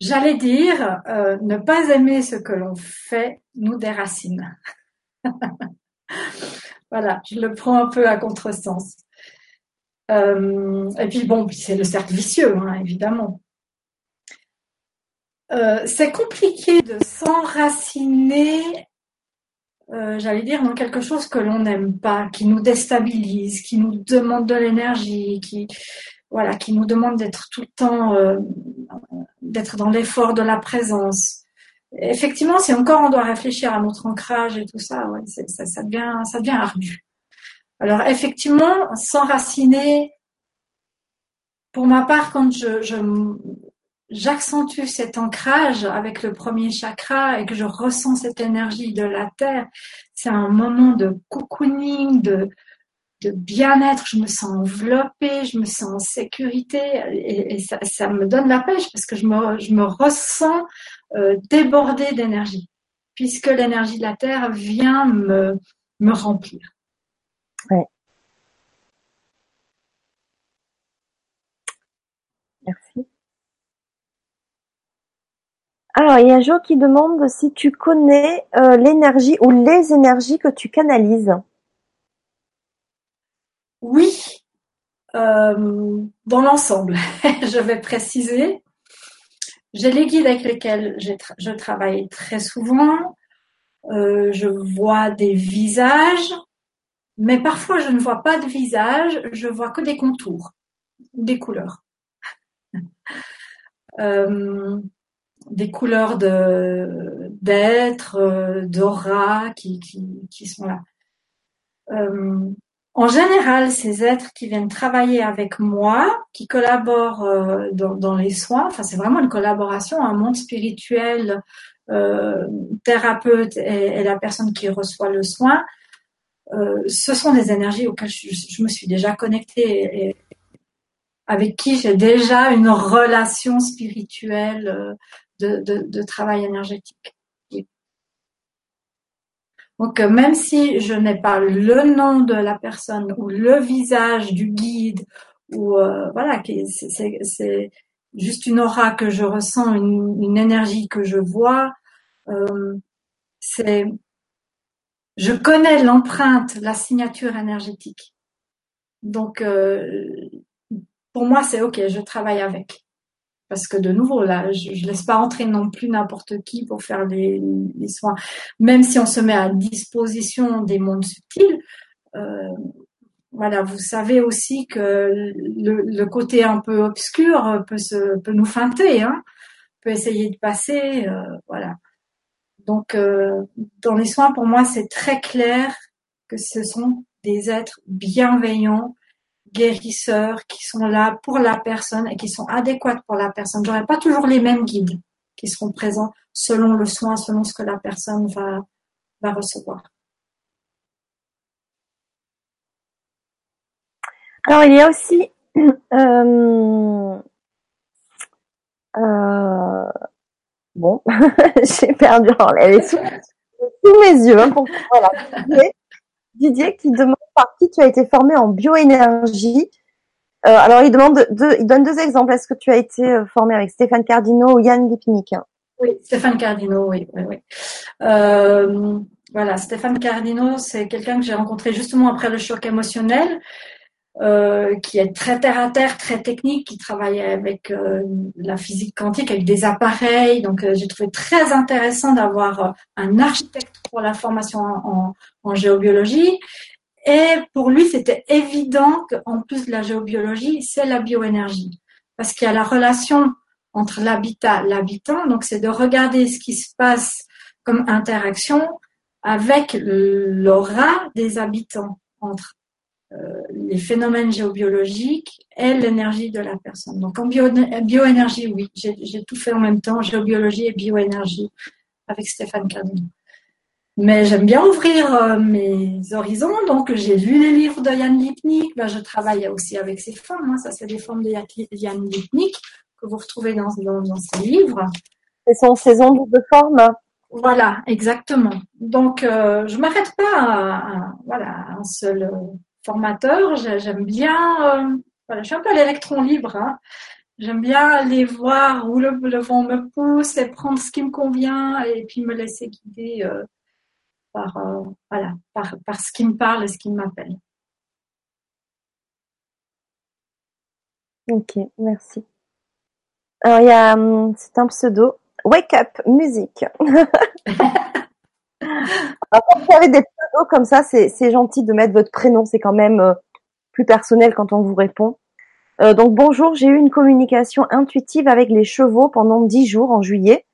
J'allais dire, euh, ne pas aimer ce que l'on fait nous déracine. voilà, je le prends un peu à contresens. Euh, et puis bon, c'est le cercle vicieux, hein, évidemment. Euh, c'est compliqué de s'enraciner, euh, j'allais dire, dans quelque chose que l'on n'aime pas, qui nous déstabilise, qui nous demande de l'énergie, qui voilà, qui nous demande d'être tout le temps, d'être dans l'effort de la présence. Effectivement, si encore on doit réfléchir à notre ancrage et tout ça, ça, ça, devient, ça devient ardu. Alors effectivement, s'enraciner, pour ma part, quand j'accentue cet ancrage avec le premier chakra et que je ressens cette énergie de la terre, c'est un moment de cocooning, de, bien-être, je me sens enveloppée, je me sens en sécurité et, ça, me donne la pêche parce que je me, ressens euh, débordée d'énergie puisque l'énergie de la terre vient me remplir. Ouais. Merci. Alors, il y a Jo qui demande si tu connais euh, l'énergie ou les énergies que tu canalises. Oui, euh, dans l'ensemble. je vais préciser. J'ai les guides avec lesquels je travaille très souvent. Euh, je vois des visages, mais parfois je ne vois pas de visage, je vois que des contours, des couleurs. Euh, des couleurs de d'être, euh, d'aura qui, qui, qui sont là. Euh, en général, ces êtres qui viennent travailler avec moi, qui collaborent dans, dans, les soins, enfin c'est vraiment une collaboration, un monde spirituel, thérapeute et, la personne qui reçoit le soin, euh, ce sont des énergies auxquelles je, me suis déjà connectée et, avec qui j'ai déjà une relation spirituelle euh, de, de, de travail énergétique. Donc, euh, même si je n'ai pas le nom de la personne ou le visage du guide, ou euh, voilà, c'est juste une aura que je ressens, une, une énergie que je vois, euh, c'est, je connais l'empreinte, la signature énergétique. Donc, euh, pour moi, c'est ok, je travaille avec. Parce que de nouveau, là, je, je laisse pas entrer non plus n'importe qui pour faire les, les, soins. Même si on se met à disposition des mondes subtils, euh, voilà, vous savez aussi que le, le, côté un peu obscur peut se peut nous feinter, hein, peut essayer de passer, euh, voilà. Donc, euh, dans les soins, pour moi, c'est très clair que ce sont des êtres bienveillants guérisseurs qui sont là pour la personne et qui sont adéquates pour la personne. J'aurai pas toujours les mêmes guides qui seront présents selon le soin, selon ce que la personne va, recevoir. Alors il y a aussi euh, euh, bon, j'ai perdu, est sous, sous mes yeux. Hein, voilà. Didier qui demande par qui tu as été formé en bioénergie. Euh, alors, il demande il donne deux exemples. Est-ce que tu as été euh, formé avec Stéphane Cardino ou Yann Lipnik Oui, Stéphane Cardino, oui, oui, oui. Euh, voilà, Stéphane Cardino, c'est quelqu'un que j'ai rencontré justement après le choc émotionnel euh, qui est très terre à terre, très technique, qui travaille avec euh, la physique quantique, avec des appareils. Donc, euh, j'ai trouvé très intéressant d'avoir euh, un architecte pour la formation en, en, géobiologie. Et pour lui, c'était évident qu'en plus de la géobiologie, c'est la bioénergie, parce qu'il y a la relation entre l'habitat, l'habitant. Donc, c'est de regarder ce qui se passe comme interaction avec l'aura des habitants entre les phénomènes géobiologiques et l'énergie de la personne. Donc en bio, bioénergie, oui, j'ai tout fait en même temps, géobiologie et bioénergie avec Stéphane Cardino. Mais j'aime bien ouvrir euh, mes horizons, donc j'ai lu les livres de Yann Lipnik, ben, je travaille aussi avec ces formes, hein. ça c'est des formes de Yann Lipnik que vous retrouvez dans, dans, dans ces livres. C'est son saison de forme Voilà, exactement. Donc euh, je m'arrête pas à, à, voilà, un seul formateur. J'aime bien, euh, voilà, je suis un peu à l'électron libre. Hein. J'aime bien aller voir où le, le, vent me pousse et prendre ce qui me convient et puis me laisser guider euh, par, euh, voilà, par, par ce qui me parle et ce qui m'appelle. Ok, merci. Alors il y a, hum, c'est un pseudo, Wake Up Music. Quand vous avez des pseudos comme ça, c'est gentil de mettre votre prénom. C'est quand même euh, plus personnel quand on vous répond. Euh, donc bonjour, j'ai eu une communication intuitive avec les chevaux pendant dix jours en juillet.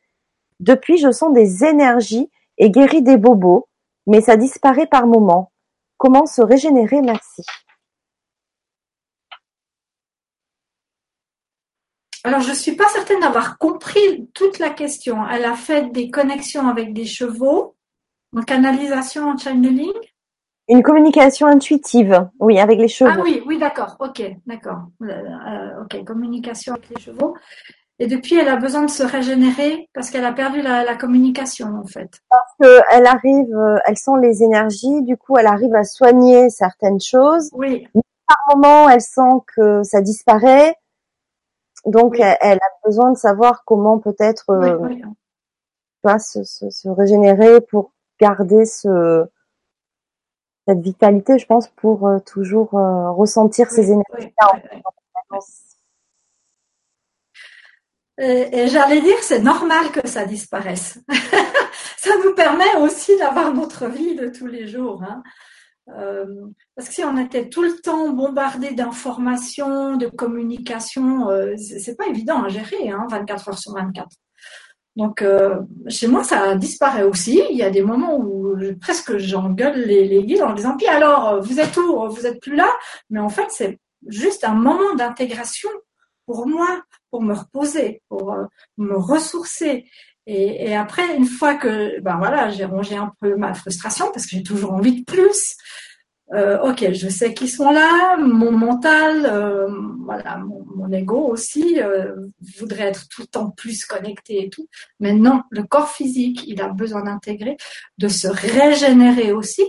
Depuis, je sens des énergies et guéris des bobos, mais ça disparaît par moments. Comment se régénérer Merci. Alors, je suis pas certaine d'avoir compris toute la question. Elle a fait des connexions avec des chevaux. En canalisation en channeling? Une communication intuitive, oui, avec les chevaux. Ah oui, oui, d'accord, ok, d'accord. Euh, euh, ok, communication avec les chevaux. Et depuis, elle a besoin de se régénérer parce qu'elle a perdu la, la, communication, en fait. Parce qu'elle arrive, euh, elle sent les énergies, du coup, elle arrive à soigner certaines choses. Oui. Mais par moment, elle sent que ça disparaît. Donc, oui. elle, elle, a besoin de savoir comment peut-être oui, oui. se, se, se, régénérer pour garder ce cette vitalité, je pense, pour euh, toujours euh, ressentir ces énergies. Oui, et, et j'allais dire, c'est normal que ça disparaisse. ça nous permet aussi d'avoir notre vie de tous les jours. Hein. Euh, parce que si on était tout le temps bombardé d'informations, de communication, euh, c'est pas évident à gérer, hein, 24 heures sur 24. Donc euh, chez moi, ça disparaît aussi. Il y a des moments où presque j'engueule les, les guides en disant puis alors vous êtes où? Vous êtes plus là? Mais en fait, c'est juste un moment d'intégration pour moi, pour me reposer, pour euh, me ressourcer. Et, après, une fois que ben voilà, j'ai rongé un peu ma frustration parce que j'ai toujours envie de plus, euh, ok, je sais qu'ils sont là, mon mental, euh, voilà, mon, mon, ego aussi euh, voudrait être tout le temps plus connecté et tout. Mais non, le corps physique, il a besoin d'intégrer, de se régénérer aussi.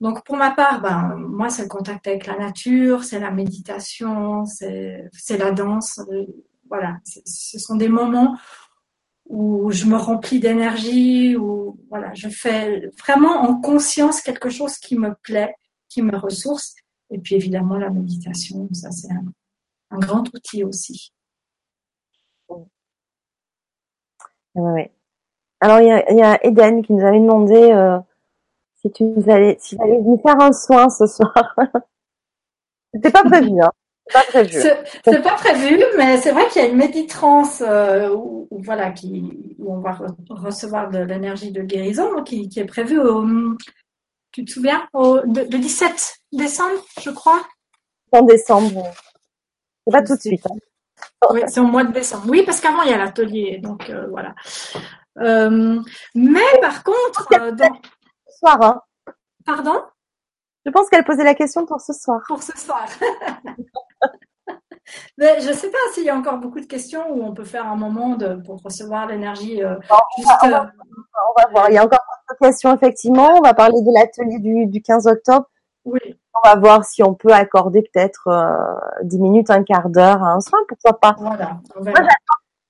Donc pour ma part, ben moi c'est le contact avec la nature, c'est la méditation, c'est la danse, euh, voilà, ce sont des moments où je me remplis d'énergie, où voilà, je fais vraiment en conscience quelque chose qui me plaît qui me ressource. Et puis évidemment, la méditation, ça c'est un, grand outil aussi. Oui. Alors il y a, Eden qui nous avait demandé euh, si tu allais, si allais nous faire un soin ce soir. C'était pas prévu, hein. C'est pas prévu. C'est pas prévu, mais c'est vrai qu'il y a une méditrance euh, où, voilà, qui, où on va recevoir de l'énergie de guérison qui, qui est prévue au, tu te souviens au, le 17 décembre, je crois? En décembre. Pas tout de suite. Hein. Oui, c'est au mois de décembre. Oui, parce qu'avant, il y a l'atelier. Donc, euh, voilà. Euh, mais par contre... Euh, ce soir, hein. Pardon? Je pense qu'elle posait la question pour ce soir. Pour ce soir. Mais je ne sais pas s'il y a encore beaucoup de questions où on peut faire un moment de, pour recevoir l'énergie. Euh, on, on, va voir. Il y a encore d'autres questions, effectivement. On va parler de l'atelier du, du 15 octobre. Oui. On va voir si on peut accorder peut-être euh, 10 minutes, un quart d'heure à un soin, pourquoi pas. Voilà,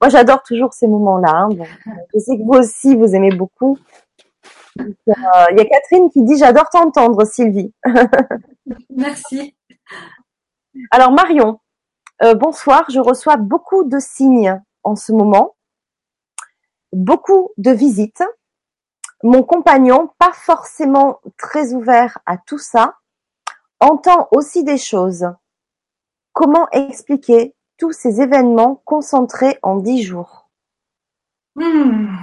moi, j'adore toujours ces moments-là. Hein. Bon, je sais que vous aussi, vous aimez beaucoup. Euh, il y a Catherine qui dit J'adore t'entendre, Sylvie. Merci. Alors, Marion, euh, bonsoir, je reçois beaucoup de signes en ce moment, beaucoup de visites. Mon compagnon, pas forcément très ouvert à tout ça, entend aussi des choses. Comment expliquer tous ces événements concentrés en dix jours? Hmm.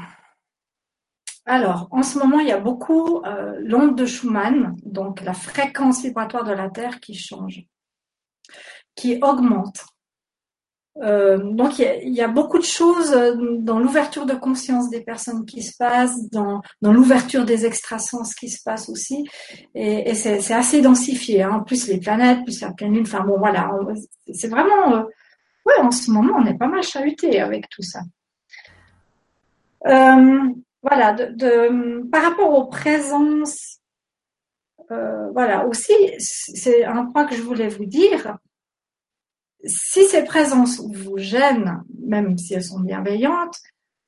Alors, en ce moment, il y a beaucoup euh, l'onde de Schumann, donc la fréquence vibratoire de la Terre qui change qui augmente. Euh, donc il y, a, beaucoup de choses dans l'ouverture de conscience des personnes qui se passent, dans, dans l'ouverture des extrasens qui se passe aussi, et, c'est assez densifié. Hein. Plus les planètes, plus la pleine lune. Enfin bon, voilà, c'est vraiment, euh, ouais, en ce moment on est pas mal chahuté avec tout ça. Euh, voilà, de, par rapport aux présences, voilà aussi, c'est un point que je voulais vous dire si ces présences vous gênent, même si elles sont bienveillantes,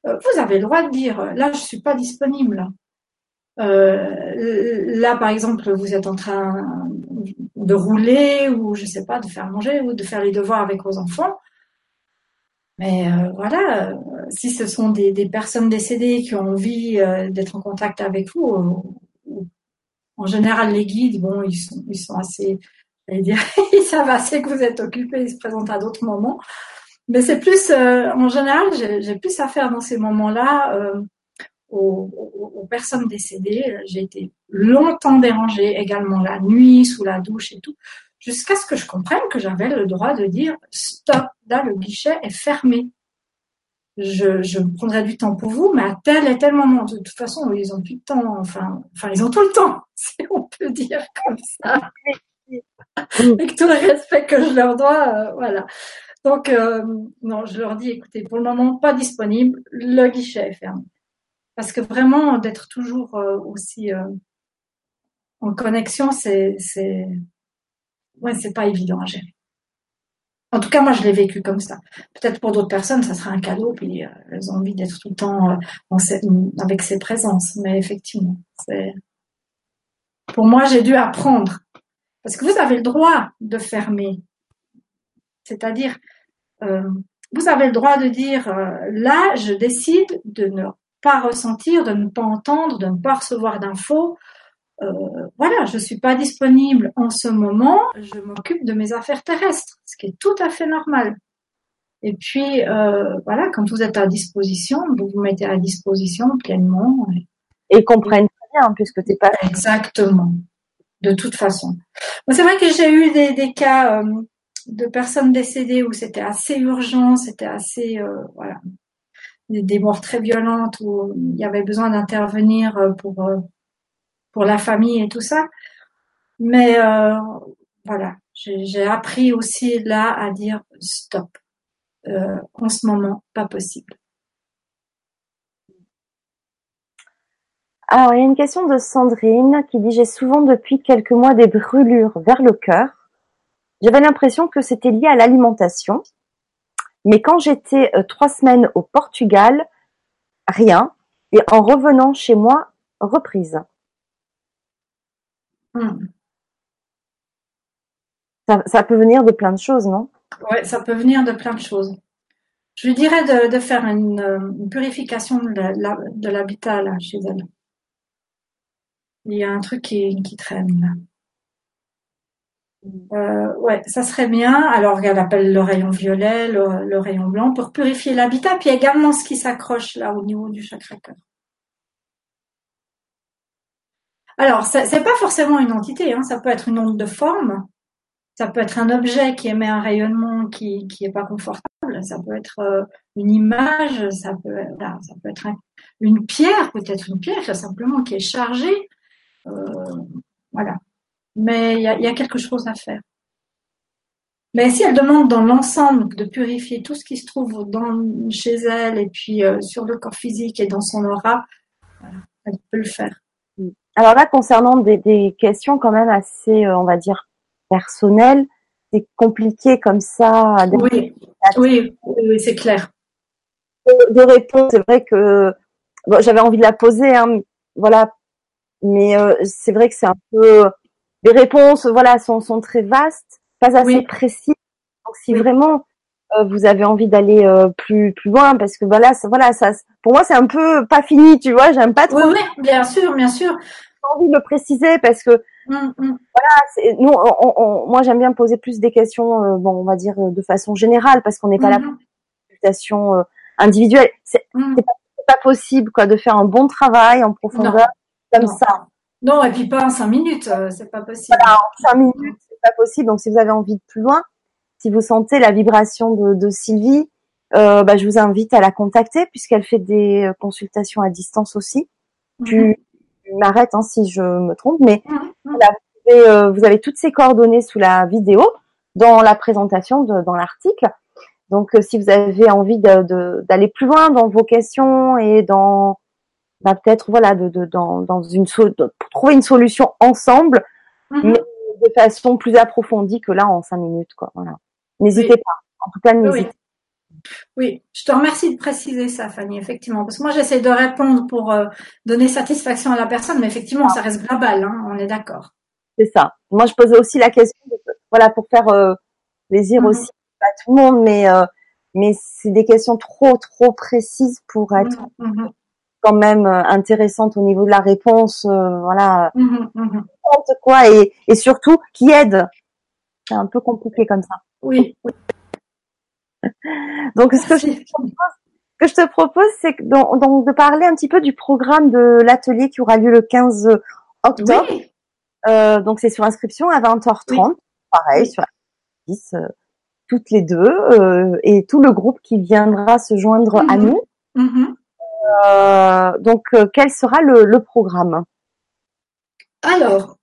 euh, vous avez le droit de dire euh, là je suis pas disponible. Euh, là par exemple vous êtes en train de rouler ou je sais pas de faire manger ou de faire les devoirs avec vos enfants. Mais voilà, si ce sont des, personnes décédées qui ont envie d'être en contact avec vous, en général les guides, bon, ils sont, ils sont assez et dire ils savent assez que vous êtes occupé, ils se présentent à d'autres moments. Mais c'est plus, euh, en général, j'ai plus à faire dans ces moments-là euh, aux, personnes décédées. J'ai été longtemps dérangée également la nuit, sous la douche et tout, jusqu'à ce que je comprenne que j'avais le droit de dire stop, là le guichet est fermé. Je, je prendrai du temps pour vous, mais à tel et tel moment. De toute façon, ils ont plus de temps. Enfin, enfin, ils ont tout le temps, si on peut dire comme ça. Avec tout le respect que je leur dois, euh, voilà. Donc, euh, non, je leur dis, écoutez, pour le moment, pas disponible, le guichet est fermé. Parce que vraiment, d'être toujours euh, aussi en connexion, c'est, c'est, ouais, c'est pas évident à gérer. En tout cas, moi, je l'ai vécu comme ça. Peut-être pour d'autres personnes, ça sera un cadeau, puis elles ont envie d'être tout le temps avec ces présences. Mais effectivement, pour moi, j'ai dû apprendre parce que vous avez le droit de fermer. C'est-à-dire, euh, vous avez le droit de dire, euh, là, je décide de ne pas ressentir, de ne pas entendre, de ne pas recevoir d'infos. euh, voilà, je suis pas disponible en ce moment, je m'occupe de mes affaires terrestres, ce qui est tout à fait normal. Et puis, euh, voilà, quand vous êtes à disposition, vous vous mettez à disposition pleinement. Et, ils comprennent très bien, puisque t'es pas... Exactement. De toute façon. C'est vrai que j'ai eu des, cas euh, de personnes décédées où c'était assez urgent, c'était assez, euh, voilà, des, morts très violentes où il y avait besoin d'intervenir euh, pour pour la famille et tout ça. Mais voilà, j'ai appris aussi là à dire stop en ce moment pas possible. Alors, il y a une question de Sandrine qui dit J'ai souvent depuis quelques mois des brûlures vers le cœur. J'avais l'impression que c'était lié à l'alimentation. Mais quand j'étais euh, trois semaines au Portugal, rien. Et en revenant chez moi, reprise. Hmm. Ça, ça, peut venir de plein de choses, non? Ouais, ça peut venir de plein de choses. Je lui dirais de, de faire une, une, purification de l'habitat là chez elle. Il y a un truc qui, traîne là. Euh, ouais, ça serait bien. Alors, elle appelle le rayon violet, le, rayon blanc pour purifier l'habitat, puis également ce qui s'accroche là au niveau du chakra cœur. Alors, c'est pas forcément une entité, hein, ça peut être une onde de forme, ça peut être un objet qui émet un rayonnement qui qui est pas confortable. Ça peut être euh, une image. Ça peut être une pierre, peut-être une pierre simplement qui est chargée. Euh, voilà. Mais il y a, y a, quelque chose à faire. Mais si elle demande dans l'ensemble de purifier tout ce qui se trouve dans, chez elle et puis euh, sur le corps physique et dans son aura, voilà, elle peut le faire. Alors là, concernant des, des questions quand même assez, euh, on va dire, personnel, c'est compliqué comme ça. Oui, oui, oui, c'est clair. De répondre, c'est vrai que bon, j'avais envie de la poser, hein, voilà, mais euh, c'est vrai que c'est un peu les réponses, voilà, sont, sont très vastes, pas assez oui. précises. Donc si oui. vraiment euh, vous avez envie d'aller euh, plus plus loin, parce que voilà, ça, voilà, ça, pour moi c'est un peu pas fini, tu vois, j'aime pas trop. Oui, oui, bien sûr, bien sûr. J'ai envie de le préciser parce que Mmh, mmh. Voilà, nous, on, on, moi j'aime bien poser plus des questions, euh, bon, on va dire de façon générale, parce qu'on n'est pas mmh. là pour une consultation euh, individuelle. C'est pas, pas, possible, quoi, de faire un bon travail en profondeur. Comme non. ça. Non, et puis pas en cinq minutes, euh, c'est pas possible. Voilà, en cinq minutes, c'est pas possible. Donc, si vous avez envie de plus loin, si vous sentez la vibration de, de Sylvie, euh, bah, je vous invite à la contacter puisqu'elle fait des consultations à distance aussi. Tu, m'arrête hein, si je me trompe, mais voilà, vous, avez, euh, vous, avez, toutes ces coordonnées sous la vidéo, dans la présentation, de, dans l'article. Donc, euh, si vous avez envie d'aller plus loin dans vos questions et dans bah, peut-être voilà de, de, dans, dans une de, pour trouver une solution ensemble, mm -hmm. mais de façon plus approfondie que là en cinq minutes quoi. Voilà. N'hésitez oui. pas. En tout cas, n'hésitez. Oui. Oui, je te remercie de préciser ça, Fanny, effectivement. Parce que moi, j'essaie de répondre pour euh, donner satisfaction à la personne, mais effectivement, ça reste global, hein, on est d'accord. C'est ça. Moi, je posais aussi la question, de, voilà, pour faire euh, plaisir mm -hmm. aussi à tout le monde, mais euh, mais c'est des questions trop trop précises pour être mm -hmm. Quand même euh, intéressantes au niveau de la réponse, euh, voilà, mm -hmm. quoi, et, et surtout qui aide. C'est un peu compliqué comme ça. Oui. oui. Donc, ce que, je propose, ce que je te propose, c'est donc, donc de parler un petit peu du programme de l'atelier qui aura lieu le 15 octobre. Oui. Euh, donc, c'est sur inscription à 20h30. Oui. Pareil, sur 10, euh, toutes les deux, euh, et tout le groupe qui viendra se joindre à nous. -hmm. donc, euh, quel sera le, le programme? Alors,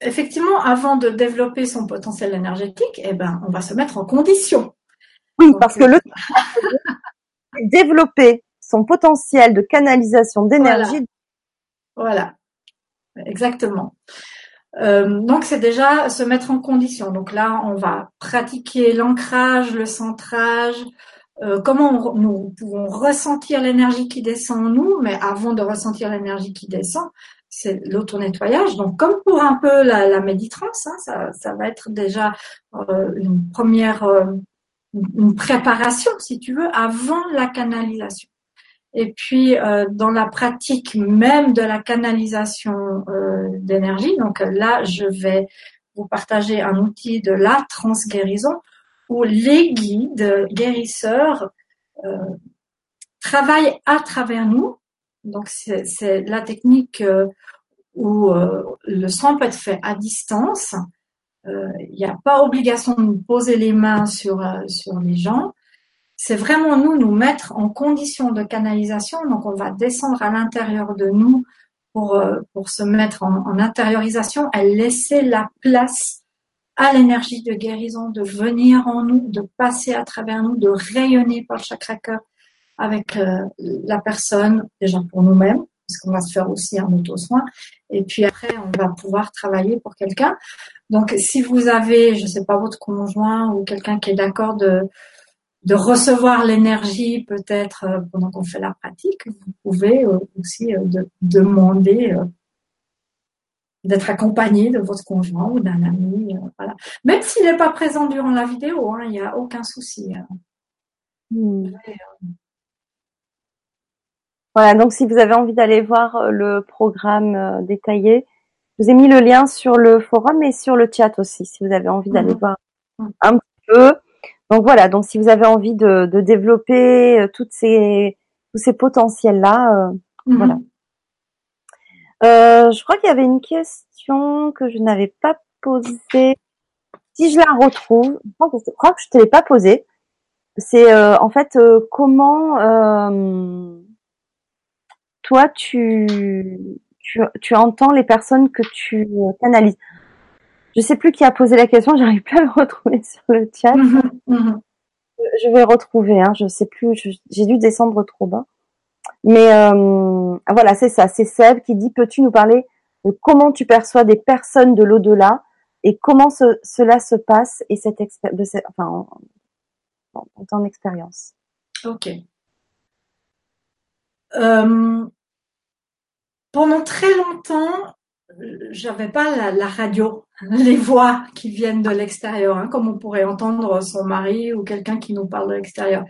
effectivement, avant de développer son potentiel énergétique, eh ben, on va se mettre en condition. Oui, Donc, parce que le développer son potentiel de canalisation d'énergie. Voilà. voilà. exactement. Euh, donc c'est déjà se mettre en condition. Donc là, on va pratiquer l'ancrage, le centrage, euh, comment nous pouvons ressentir l'énergie qui descend en nous, mais avant de ressentir l'énergie qui descend, c'est l'auto-nettoyage. Donc, comme pour un peu la, la méditrance, hein, ça, ça, va être déjà euh, une première, euh, une préparation, si tu veux, avant la canalisation. Et puis dans la pratique même de la canalisation d'énergie, donc là je vais vous partager un outil de la transguérison où les guides guérisseurs euh, travaillent à travers nous. Donc c'est la technique euh, où euh, le soin peut être fait à distance. Il n'y a pas obligation de poser les mains sur sur les gens. C'est vraiment nous nous mettre en condition de canalisation. Donc on va descendre à l'intérieur de nous pour, pour se mettre en, intériorisation, elle laissait la place à l'énergie de guérison de venir en nous, de passer à travers nous, de rayonner par le chakra cœur avec euh, la personne, déjà pour nous-mêmes, parce qu'on va se faire aussi un auto-soin, et puis après on va pouvoir travailler pour quelqu'un. Donc si vous avez, je sais pas, votre conjoint ou quelqu'un qui est d'accord de de recevoir l'énergie peut-être euh, pendant qu'on fait la pratique, vous pouvez euh, aussi euh, demander d'être accompagné de votre conjoint ou d'un ami. Voilà. Même s'il n'est pas présent durant la vidéo, hein, il n'y a aucun souci. Hein. Hmm. Voilà, donc si vous avez envie d'aller voir le programme détaillé, je vous ai mis le lien sur le forum et sur le chat aussi, si vous avez envie d'aller mhm. voir mhm. un petit peu. Donc voilà, donc si vous avez envie de, développer euh, toutes ces, tous ces potentiels-là, euh, mhm. voilà. Euh, je crois qu'il y avait une question que je n'avais pas posée. Si je la retrouve, je crois que je te l'ai pas posée. C'est en fait comment toi tu, tu, tu entends les personnes que tu canalises? Je sais plus qui a posé la question, j'arrive plus à le retrouver sur le chat. Mhm, mhm. Je vais retrouver, hein, je sais plus, j'ai dû descendre trop bas. Mais euh, voilà, c'est ça, c'est Seb qui dit peux-tu nous parler de comment tu perçois des personnes de l'au-delà et comment cela se passe et cette de cette, enfin en, ton expérience? Ok. Euh, pendant très longtemps, j'avais pas la, radio, les voix qui viennent de l'extérieur, hein, comme on pourrait entendre son mari ou quelqu'un qui nous parle de l'extérieur.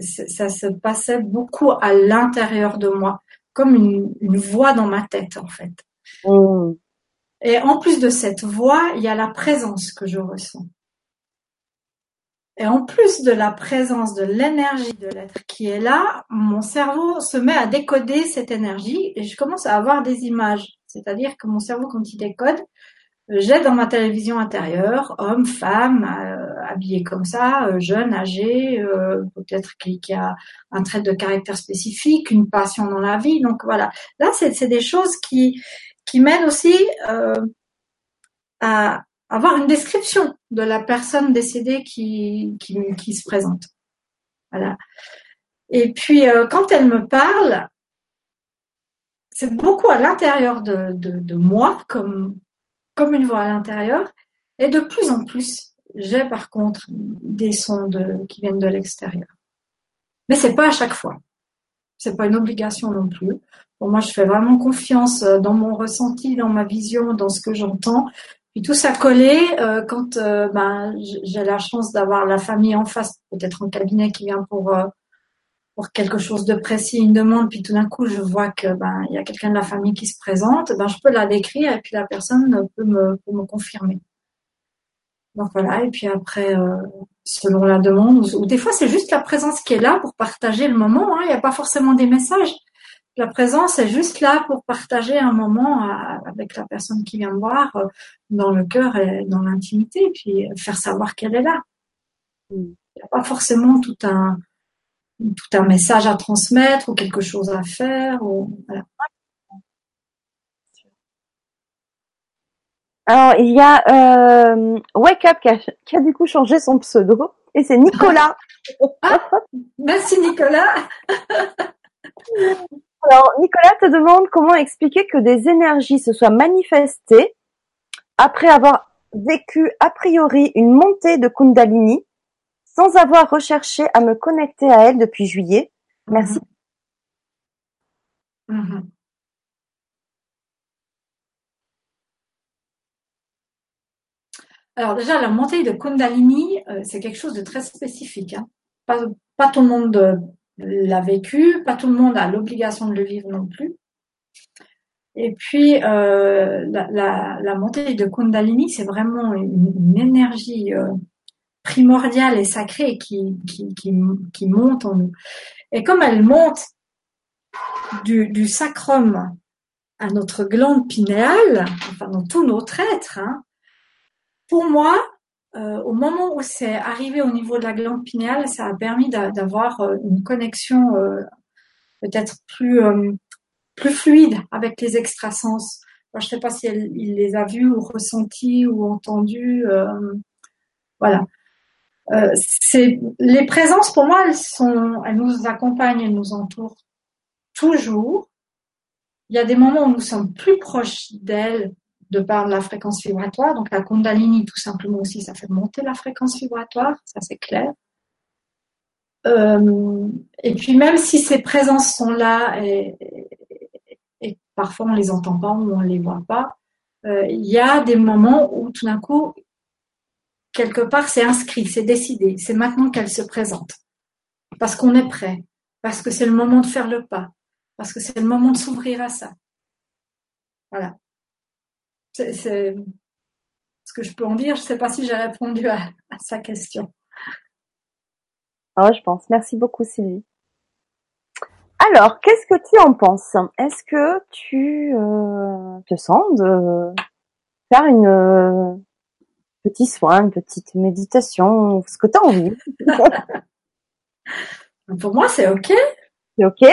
Ça se passait beaucoup à l'intérieur de moi, comme une, voix dans ma tête en fait. Mmh. Et en plus de cette voix, il y a la présence que je ressens. Et en plus de la présence de l'énergie de l'être qui est là, mon cerveau se met à décoder cette énergie et je commence à avoir des images. C'est-à-dire que mon cerveau, quand il décode, j'ai dans ma télévision intérieure homme, femme, euh, habillé comme ça, euh, jeune, âgé, peut-être qui, qui, a un trait de caractère spécifique, une passion dans la vie. Donc voilà, là c'est des choses qui qui m'aident aussi à avoir une description de la personne décédée qui qui, qui se présente. Voilà. Et puis quand elle me parle, c'est beaucoup à l'intérieur de, de, moi, comme, comme une voix à l'intérieur. Et de plus en plus, j'ai par contre des sons de, qui viennent de l'extérieur. Mais c'est pas à chaque fois. C'est pas une obligation non plus. Pour moi, je fais vraiment confiance euh, dans mon ressenti, dans ma vision, dans ce que j'entends. Puis tout ça collé, euh, quand euh, ben, j'ai la chance d'avoir la famille en face, peut-être en cabinet qui vient pour pour quelque chose de précis, une demande, puis tout d'un coup je vois que ben il y a quelqu'un de la famille qui se présente, ben je peux la décrire et puis la personne peut me, peut me confirmer. Donc voilà, et puis après, euh, selon la demande, ou, des fois c'est juste la présence qui est là pour partager le moment, hein, il n'y a pas forcément des messages. La présence est juste là pour partager un moment euh, avec la personne qui vient me voir euh, dans le cœur et dans l'intimité, puis faire savoir qu'elle est là. Il n'y a pas forcément tout un, tout un message à transmettre ou quelque chose à faire. Ou, Alors, il y a euh, Wake Up qui a, du coup changé son pseudo et c'est Nicolas. Ah, merci Nicolas. Alors, Nicolas te demande comment expliquer que des énergies se soient manifestées après avoir vécu a priori une montée de Kundalini sans avoir recherché à me connecter à elle depuis juillet. Merci. Mm-hmm. Alors déjà, la montée de Kundalini, euh, c'est quelque chose de très spécifique. Hein. Pas, tout le monde l'a vécu, pas tout le monde a l'obligation de le vivre non plus. Et puis euh, la, la, montée de Kundalini, c'est vraiment une, énergie euh, primordiale et sacrée qui, qui, qui, monte en nous. Et comme elle monte du, sacrum à notre glande pinéale, enfin dans tout notre être, hein, pour moi, euh, au moment où c'est arrivé au niveau de la glande pinéale, ça a permis d'avoir euh, une connexion euh, peut-être plus plus fluide avec les extrasens. je ne sais pas si il les a vus ou ressentis ou entendus. Voilà. Euh, c'est les présences pour moi, elles sont, elles nous accompagnent, elles nous entourent toujours. Il y a des moments où nous sommes plus proches d'elles de par la fréquence vibratoire. Donc la Kundalini, tout simplement aussi, ça fait monter la fréquence vibratoire, ça c'est clair. Euh, et puis même si ces présences sont là et, parfois on les entend pas ou on les voit pas, euh, il y a des moments où tout d'un coup, quelque part, c'est inscrit, c'est décidé, c'est maintenant qu'elle se présente. Parce qu'on est prêt, parce que c'est le moment de faire le pas, parce que c'est le moment de s'ouvrir à ça. Voilà. C'est ce que je peux en dire. Je ne sais pas si j'ai répondu à, sa question. Ah, je pense. Merci beaucoup, Sylvie. Alors, qu'est-ce que tu en penses? Est-ce que tu euh, te sens de faire une euh, petit soin, une petite méditation, ce que tu as envie Pour moi, c'est ok. C'est ok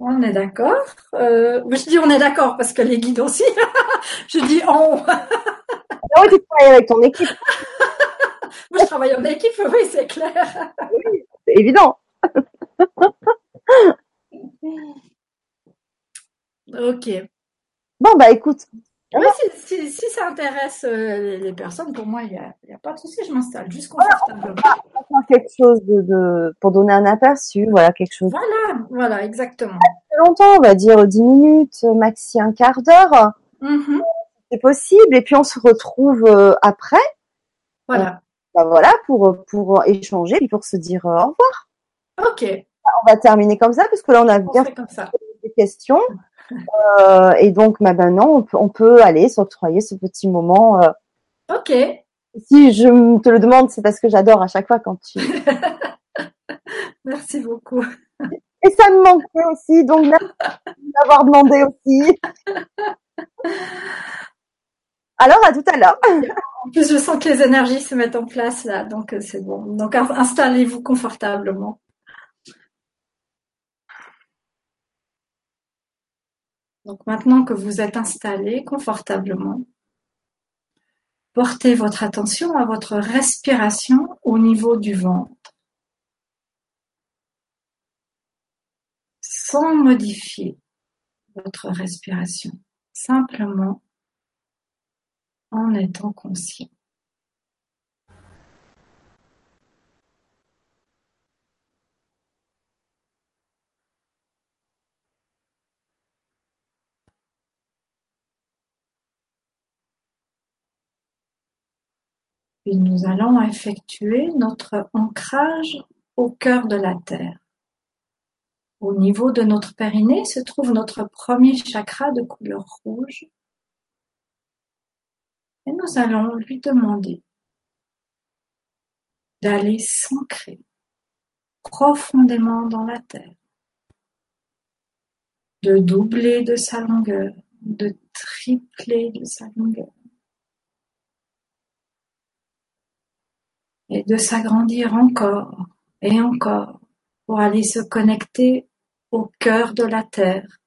On est d'accord. Euh, je dis on est d'accord parce que les guides aussi. je dis on. ah oui, tu travailles avec ton équipe. Moi, je travaille en équipe, oui, c'est clair. Oui, c'est évident. Ok. Bon, bah écoute. Oui, si, si, si, ça intéresse euh, les personnes, pour moi, il n'y a, y a, pas de souci, je m'installe juste confortablement. Voilà, quelque chose de, de, pour donner un aperçu, voilà, quelque chose. Voilà, voilà, exactement. Pas longtemps, on va dire 10 minutes, maxi un quart d'heure. Mm -hmm. C'est possible, et puis on se retrouve euh, après. Voilà. Euh, bah voilà, pour, pour échanger, et pour se dire au revoir. Ok. On va terminer comme ça, parce que là, on a on bien fait comme ça. des questions. Euh, et donc, bah, maintenant, on peut, on peut aller s'octroyer ce petit moment. Euh. Ok. Si je te le demande, c'est parce que j'adore à chaque fois quand tu. merci beaucoup. Et ça me manquait aussi, donc merci d'avoir demandé aussi. Alors, à tout à l'heure. En plus, je sens que les énergies se mettent en place là, donc c'est bon. Donc, installez-vous confortablement. Donc maintenant que vous êtes installé confortablement, portez votre attention à votre respiration au niveau du ventre. Sans modifier votre respiration, simplement en étant conscient. Puis nous allons effectuer notre ancrage au cœur de la Terre. Au niveau de notre périnée se trouve notre premier chakra de couleur rouge. Et nous allons lui demander d'aller s'ancrer profondément dans la Terre, de doubler de sa longueur, de tripler de sa longueur. Et de s'agrandir encore et encore pour aller se connecter au cœur de la Terre.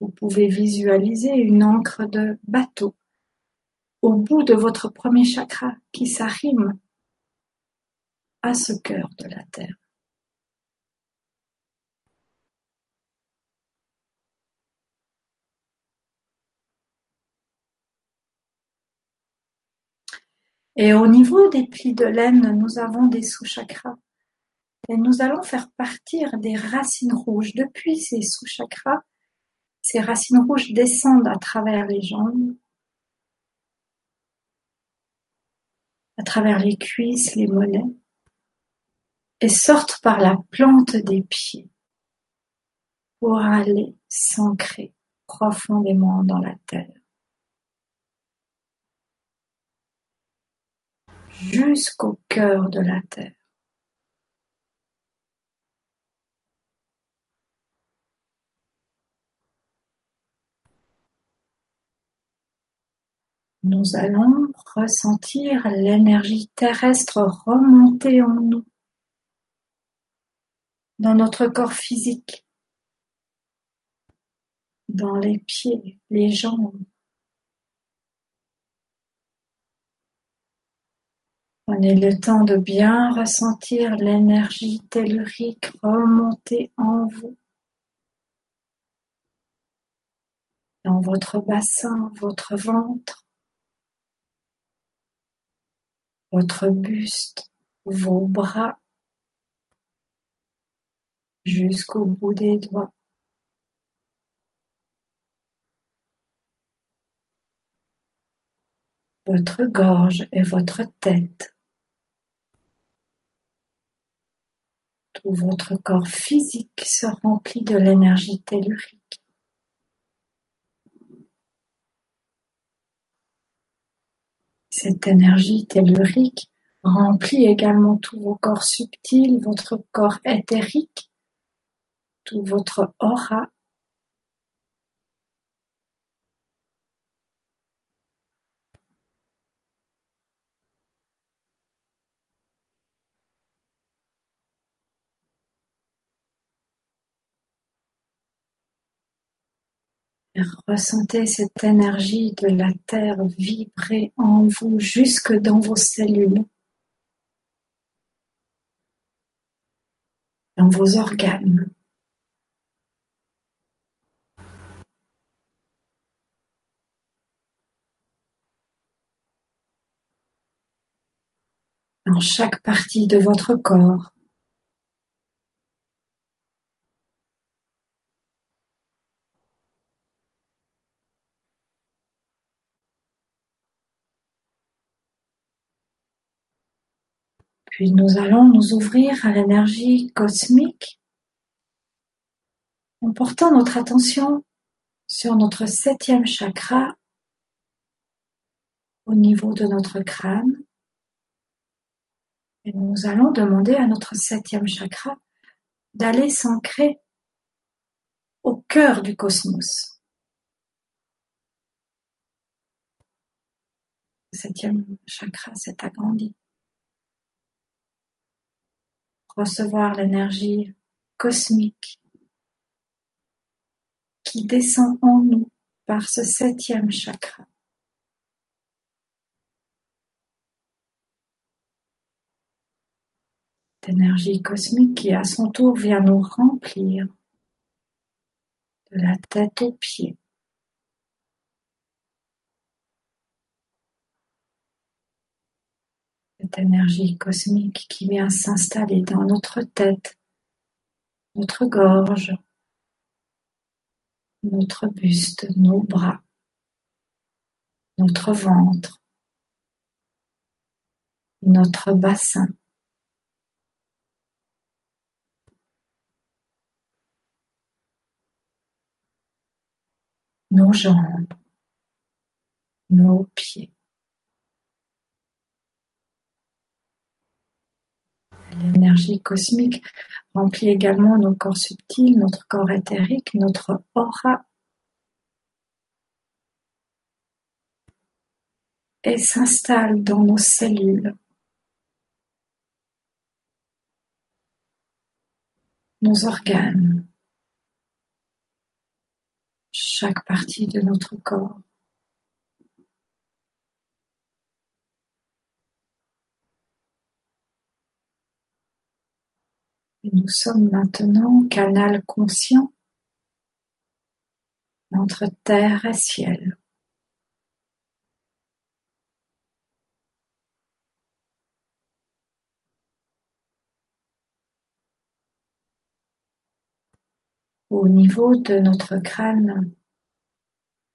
Vous pouvez visualiser une encre de bateau au bout de votre premier chakra qui s'arrime à ce cœur de la Terre. Et au niveau des plis de laine, nous avons des sous-chakras. Et nous allons faire partir des racines rouges. Depuis ces sous-chakras, ces racines rouges descendent à travers les jambes, à travers les cuisses, les mollets, et sortent par la plante des pieds pour aller s'ancrer profondément dans la terre. Jusqu'au cœur de la terre. Nous allons ressentir l'énergie terrestre remonter en nous, dans notre corps physique, dans les pieds, les jambes. Prenez le temps de bien ressentir l'énergie tellurique remonter en vous, dans votre bassin, votre ventre. votre buste, vos bras jusqu'au bout des doigts. Votre gorge et votre tête. Tout votre corps physique se remplit de l'énergie tellurique. Cette énergie tellurique remplit également tous vos corps subtils, votre corps éthérique, tout votre aura. Ressentez cette énergie de la terre vibrer en vous jusque dans vos cellules, dans vos organes. dans chaque partie de votre corps. Puis nous allons nous ouvrir à l'énergie cosmique en portant notre attention sur notre septième chakra au niveau de notre crâne. Et nous allons demander à notre septième chakra d'aller s'ancrer au cœur du cosmos. Le septième chakra s'est agrandi recevoir l'énergie cosmique qui descend en nous par ce septième chakra. Cette énergie cosmique qui à son tour vient nous remplir de la tête aux pieds. Cette énergie cosmique qui vient s'installer dans notre tête, notre gorge, notre buste, nos bras, notre ventre, notre bassin. nos jambes, nos pieds. L'énergie cosmique remplit également nos corps subtils, notre corps éthérique, notre aura. Et s'installe dans nos cellules, nos organes, chaque partie de notre corps. Nous sommes maintenant canal conscient entre terre et ciel. Au niveau de notre crâne,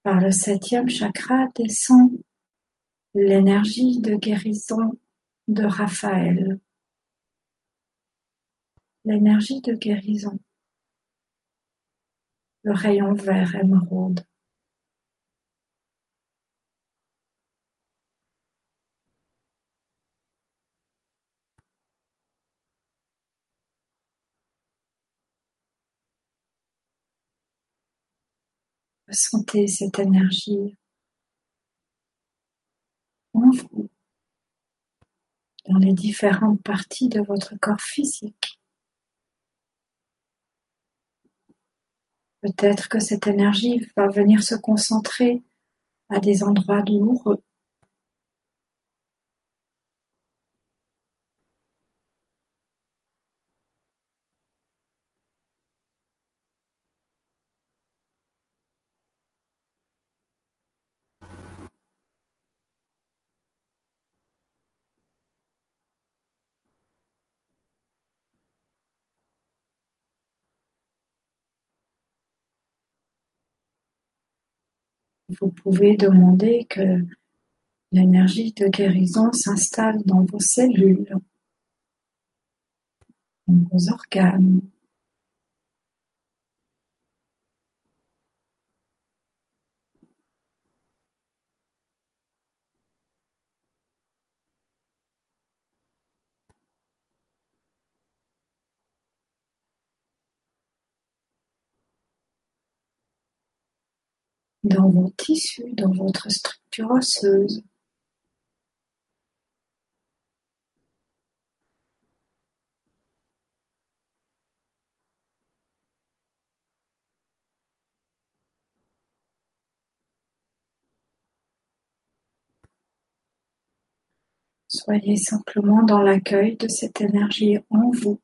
par le septième chakra descend l'énergie de guérison de Raphaël, l'énergie de guérison, le rayon vert émeraude. Ressentez cette énergie en vous, dans les différentes parties de votre corps physique. Peut-être que cette énergie va venir se concentrer à des endroits douloureux. Vous pouvez demander que l'énergie de guérison s'installe dans vos cellules, dans vos organes. Dans vos tissus, dans votre structure osseuse. Soyez simplement dans l'accueil de cette énergie en vous.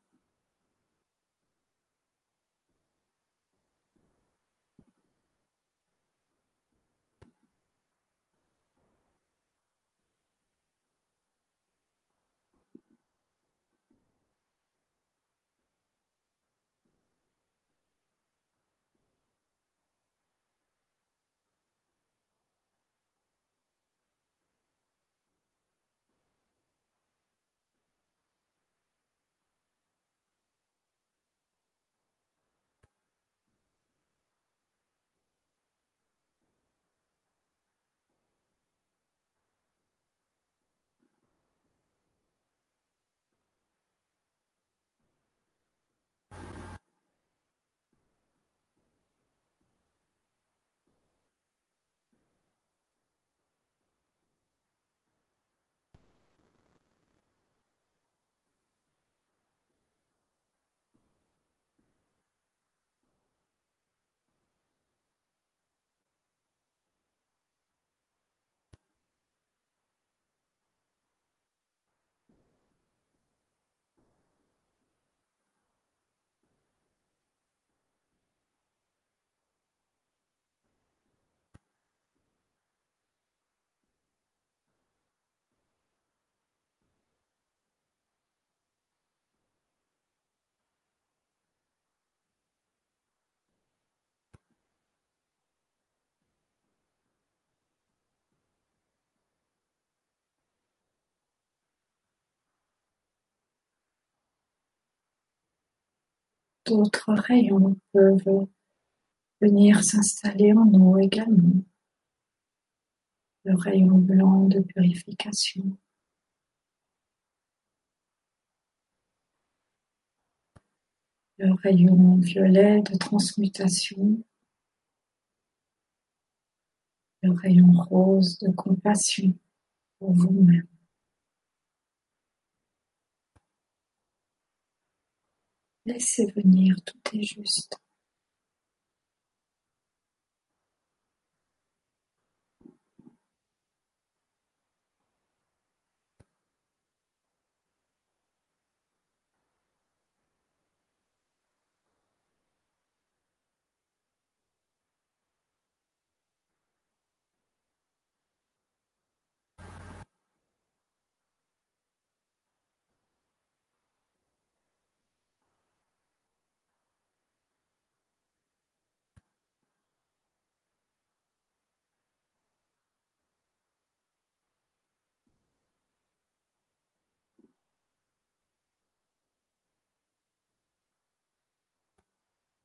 D'autres rayons peuvent venir s'installer en nous également. Le rayon blanc de purification. Le rayon violet de transmutation. Le rayon rose de compassion pour vous-même. Laissez venir, tout est juste.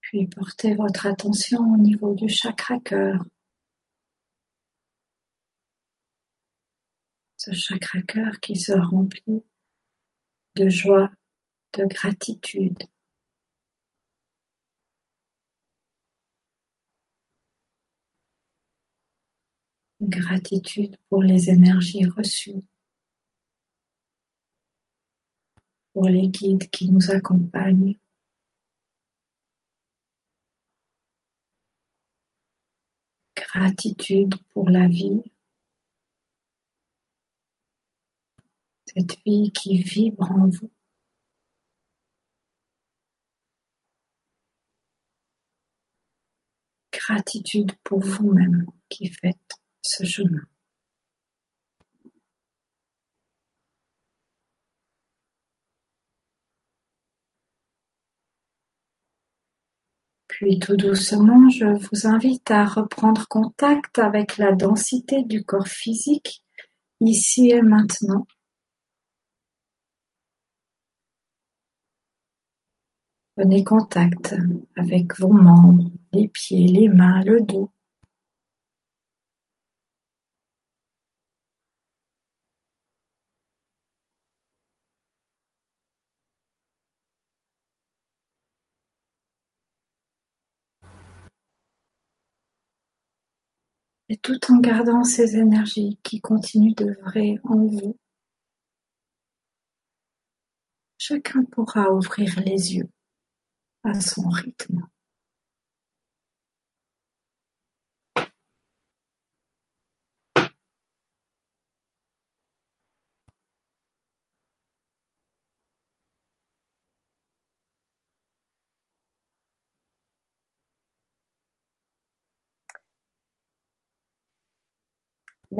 Puis portez votre attention au niveau du chakra cœur. Ce chakra cœur qui se remplit de joie, de gratitude. Gratitude pour les énergies reçues, pour les guides qui nous accompagnent, Gratitude pour la vie, cette vie qui vibre en vous. Gratitude pour vous-même qui faites ce chemin. Puis tout doucement, je vous invite à reprendre contact avec la densité du corps physique, ici et maintenant. Prenez contact avec vos membres, les pieds, les mains, le dos. Et tout en gardant ces énergies qui continuent d'œuvrer en vous, chacun pourra ouvrir les yeux à son rythme.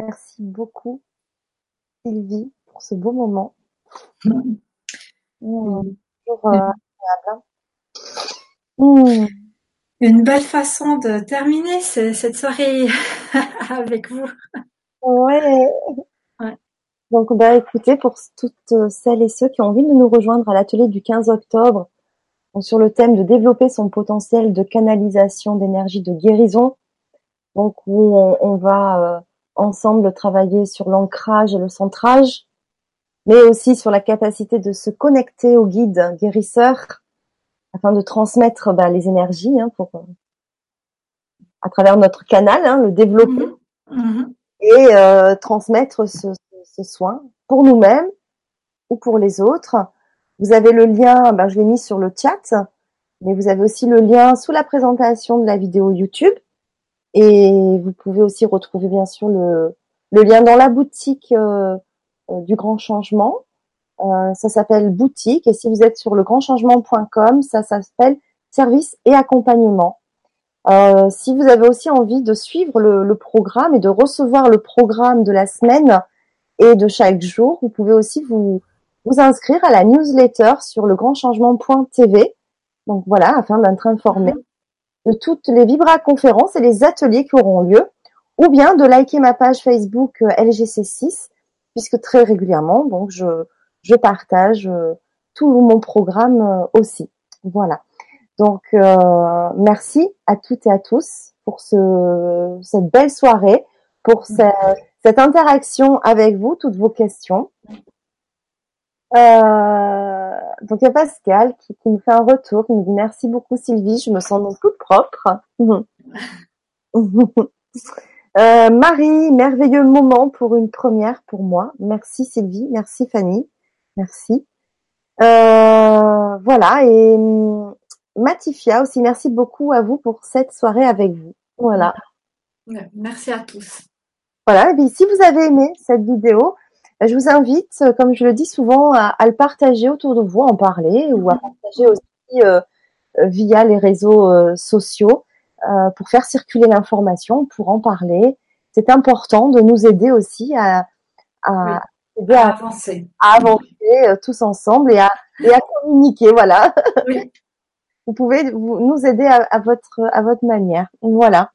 Merci beaucoup, Sylvie, pour ce beau moment. Mmh. Mmh. Euh, mmh. Une belle façon de terminer cette soirée avec vous. Ouais. Donc, bah, écoutez, pour toutes celles et ceux qui ont envie de nous rejoindre à l'atelier du 15 octobre, sur le thème de développer son potentiel de canalisation d'énergie de guérison, donc où on, va euh, ensemble travailler sur l'ancrage et le centrage, mais aussi sur la capacité de se connecter au guide guérisseur afin de transmettre bah, les énergies hein, pour, à travers notre canal, hein, le développer mmh. Mmh. et euh, transmettre ce, ce, soin pour nous-mêmes ou pour les autres. Vous avez le lien, bah, je l'ai mis sur le chat, mais vous avez aussi le lien sous la présentation de la vidéo YouTube et vous pouvez aussi retrouver bien sûr le, le lien dans la boutique euh, euh, du Grand Changement. Euh, ça s'appelle boutique et si vous êtes sur le grandchangement.com, ça, s'appelle service et accompagnement. Euh, si vous avez aussi envie de suivre le, le, programme et de recevoir le programme de la semaine et de chaque jour, vous pouvez aussi vous, vous inscrire à la newsletter sur le grandchangement.tv. Donc voilà, afin d'être informé de toutes les Vibra-conférences et les ateliers qui auront lieu, ou bien de liker ma page Facebook euh, LGC6, puisque très régulièrement, donc je, je partage euh, tout mon programme euh, aussi. Voilà. Donc merci à toutes et à tous pour ce, cette belle soirée, pour cette interaction avec vous, toutes vos questions. Euh, donc il y a Pascal qui, qui, me fait un retour, qui me dit merci beaucoup Sylvie, je me sens donc toute propre. euh, Marie, merveilleux moment pour une première pour moi. Merci Sylvie, merci Fanny, merci. Euh, voilà et hum, Matifia aussi, merci beaucoup à vous pour cette soirée avec vous. Voilà. Merci à tous. Voilà, et si vous avez aimé cette vidéo, je vous invite, comme je le dis souvent, à, le partager autour de vous, en parler ou à partager aussi euh, via les réseaux euh, sociaux euh, pour faire circuler l'information, pour en parler. C'est important de nous aider aussi à, à, avancer, à avancer tous ensemble et à, et à communiquer. Voilà. Oui. vous pouvez vous, nous aider à, à, votre à votre manière. Voilà.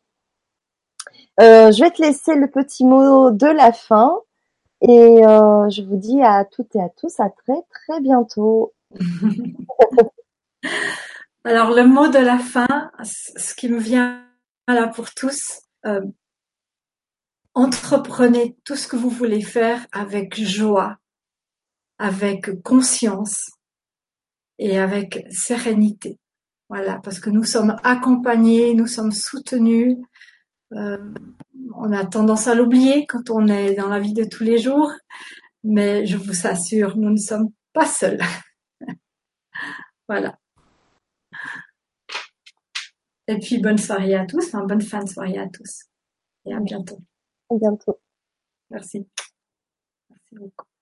je vais te laisser le petit mot de la fin. Et euh, je vous dis à toutes et à tous à très très bientôt. Alors le mot de la fin, ce qui me vient là pour tous, euh, entreprenez tout ce que vous voulez faire avec joie, avec conscience et avec sérénité. Voilà, parce que nous sommes accompagnés, nous sommes soutenus. Euh, on a tendance à l'oublier quand on est dans la vie de tous les jours, mais je vous assure, nous ne sommes pas seuls. voilà. Et puis bonne soirée à tous, enfin bonne fin de soirée à tous. Et à bientôt. À bientôt. Merci. Merci beaucoup.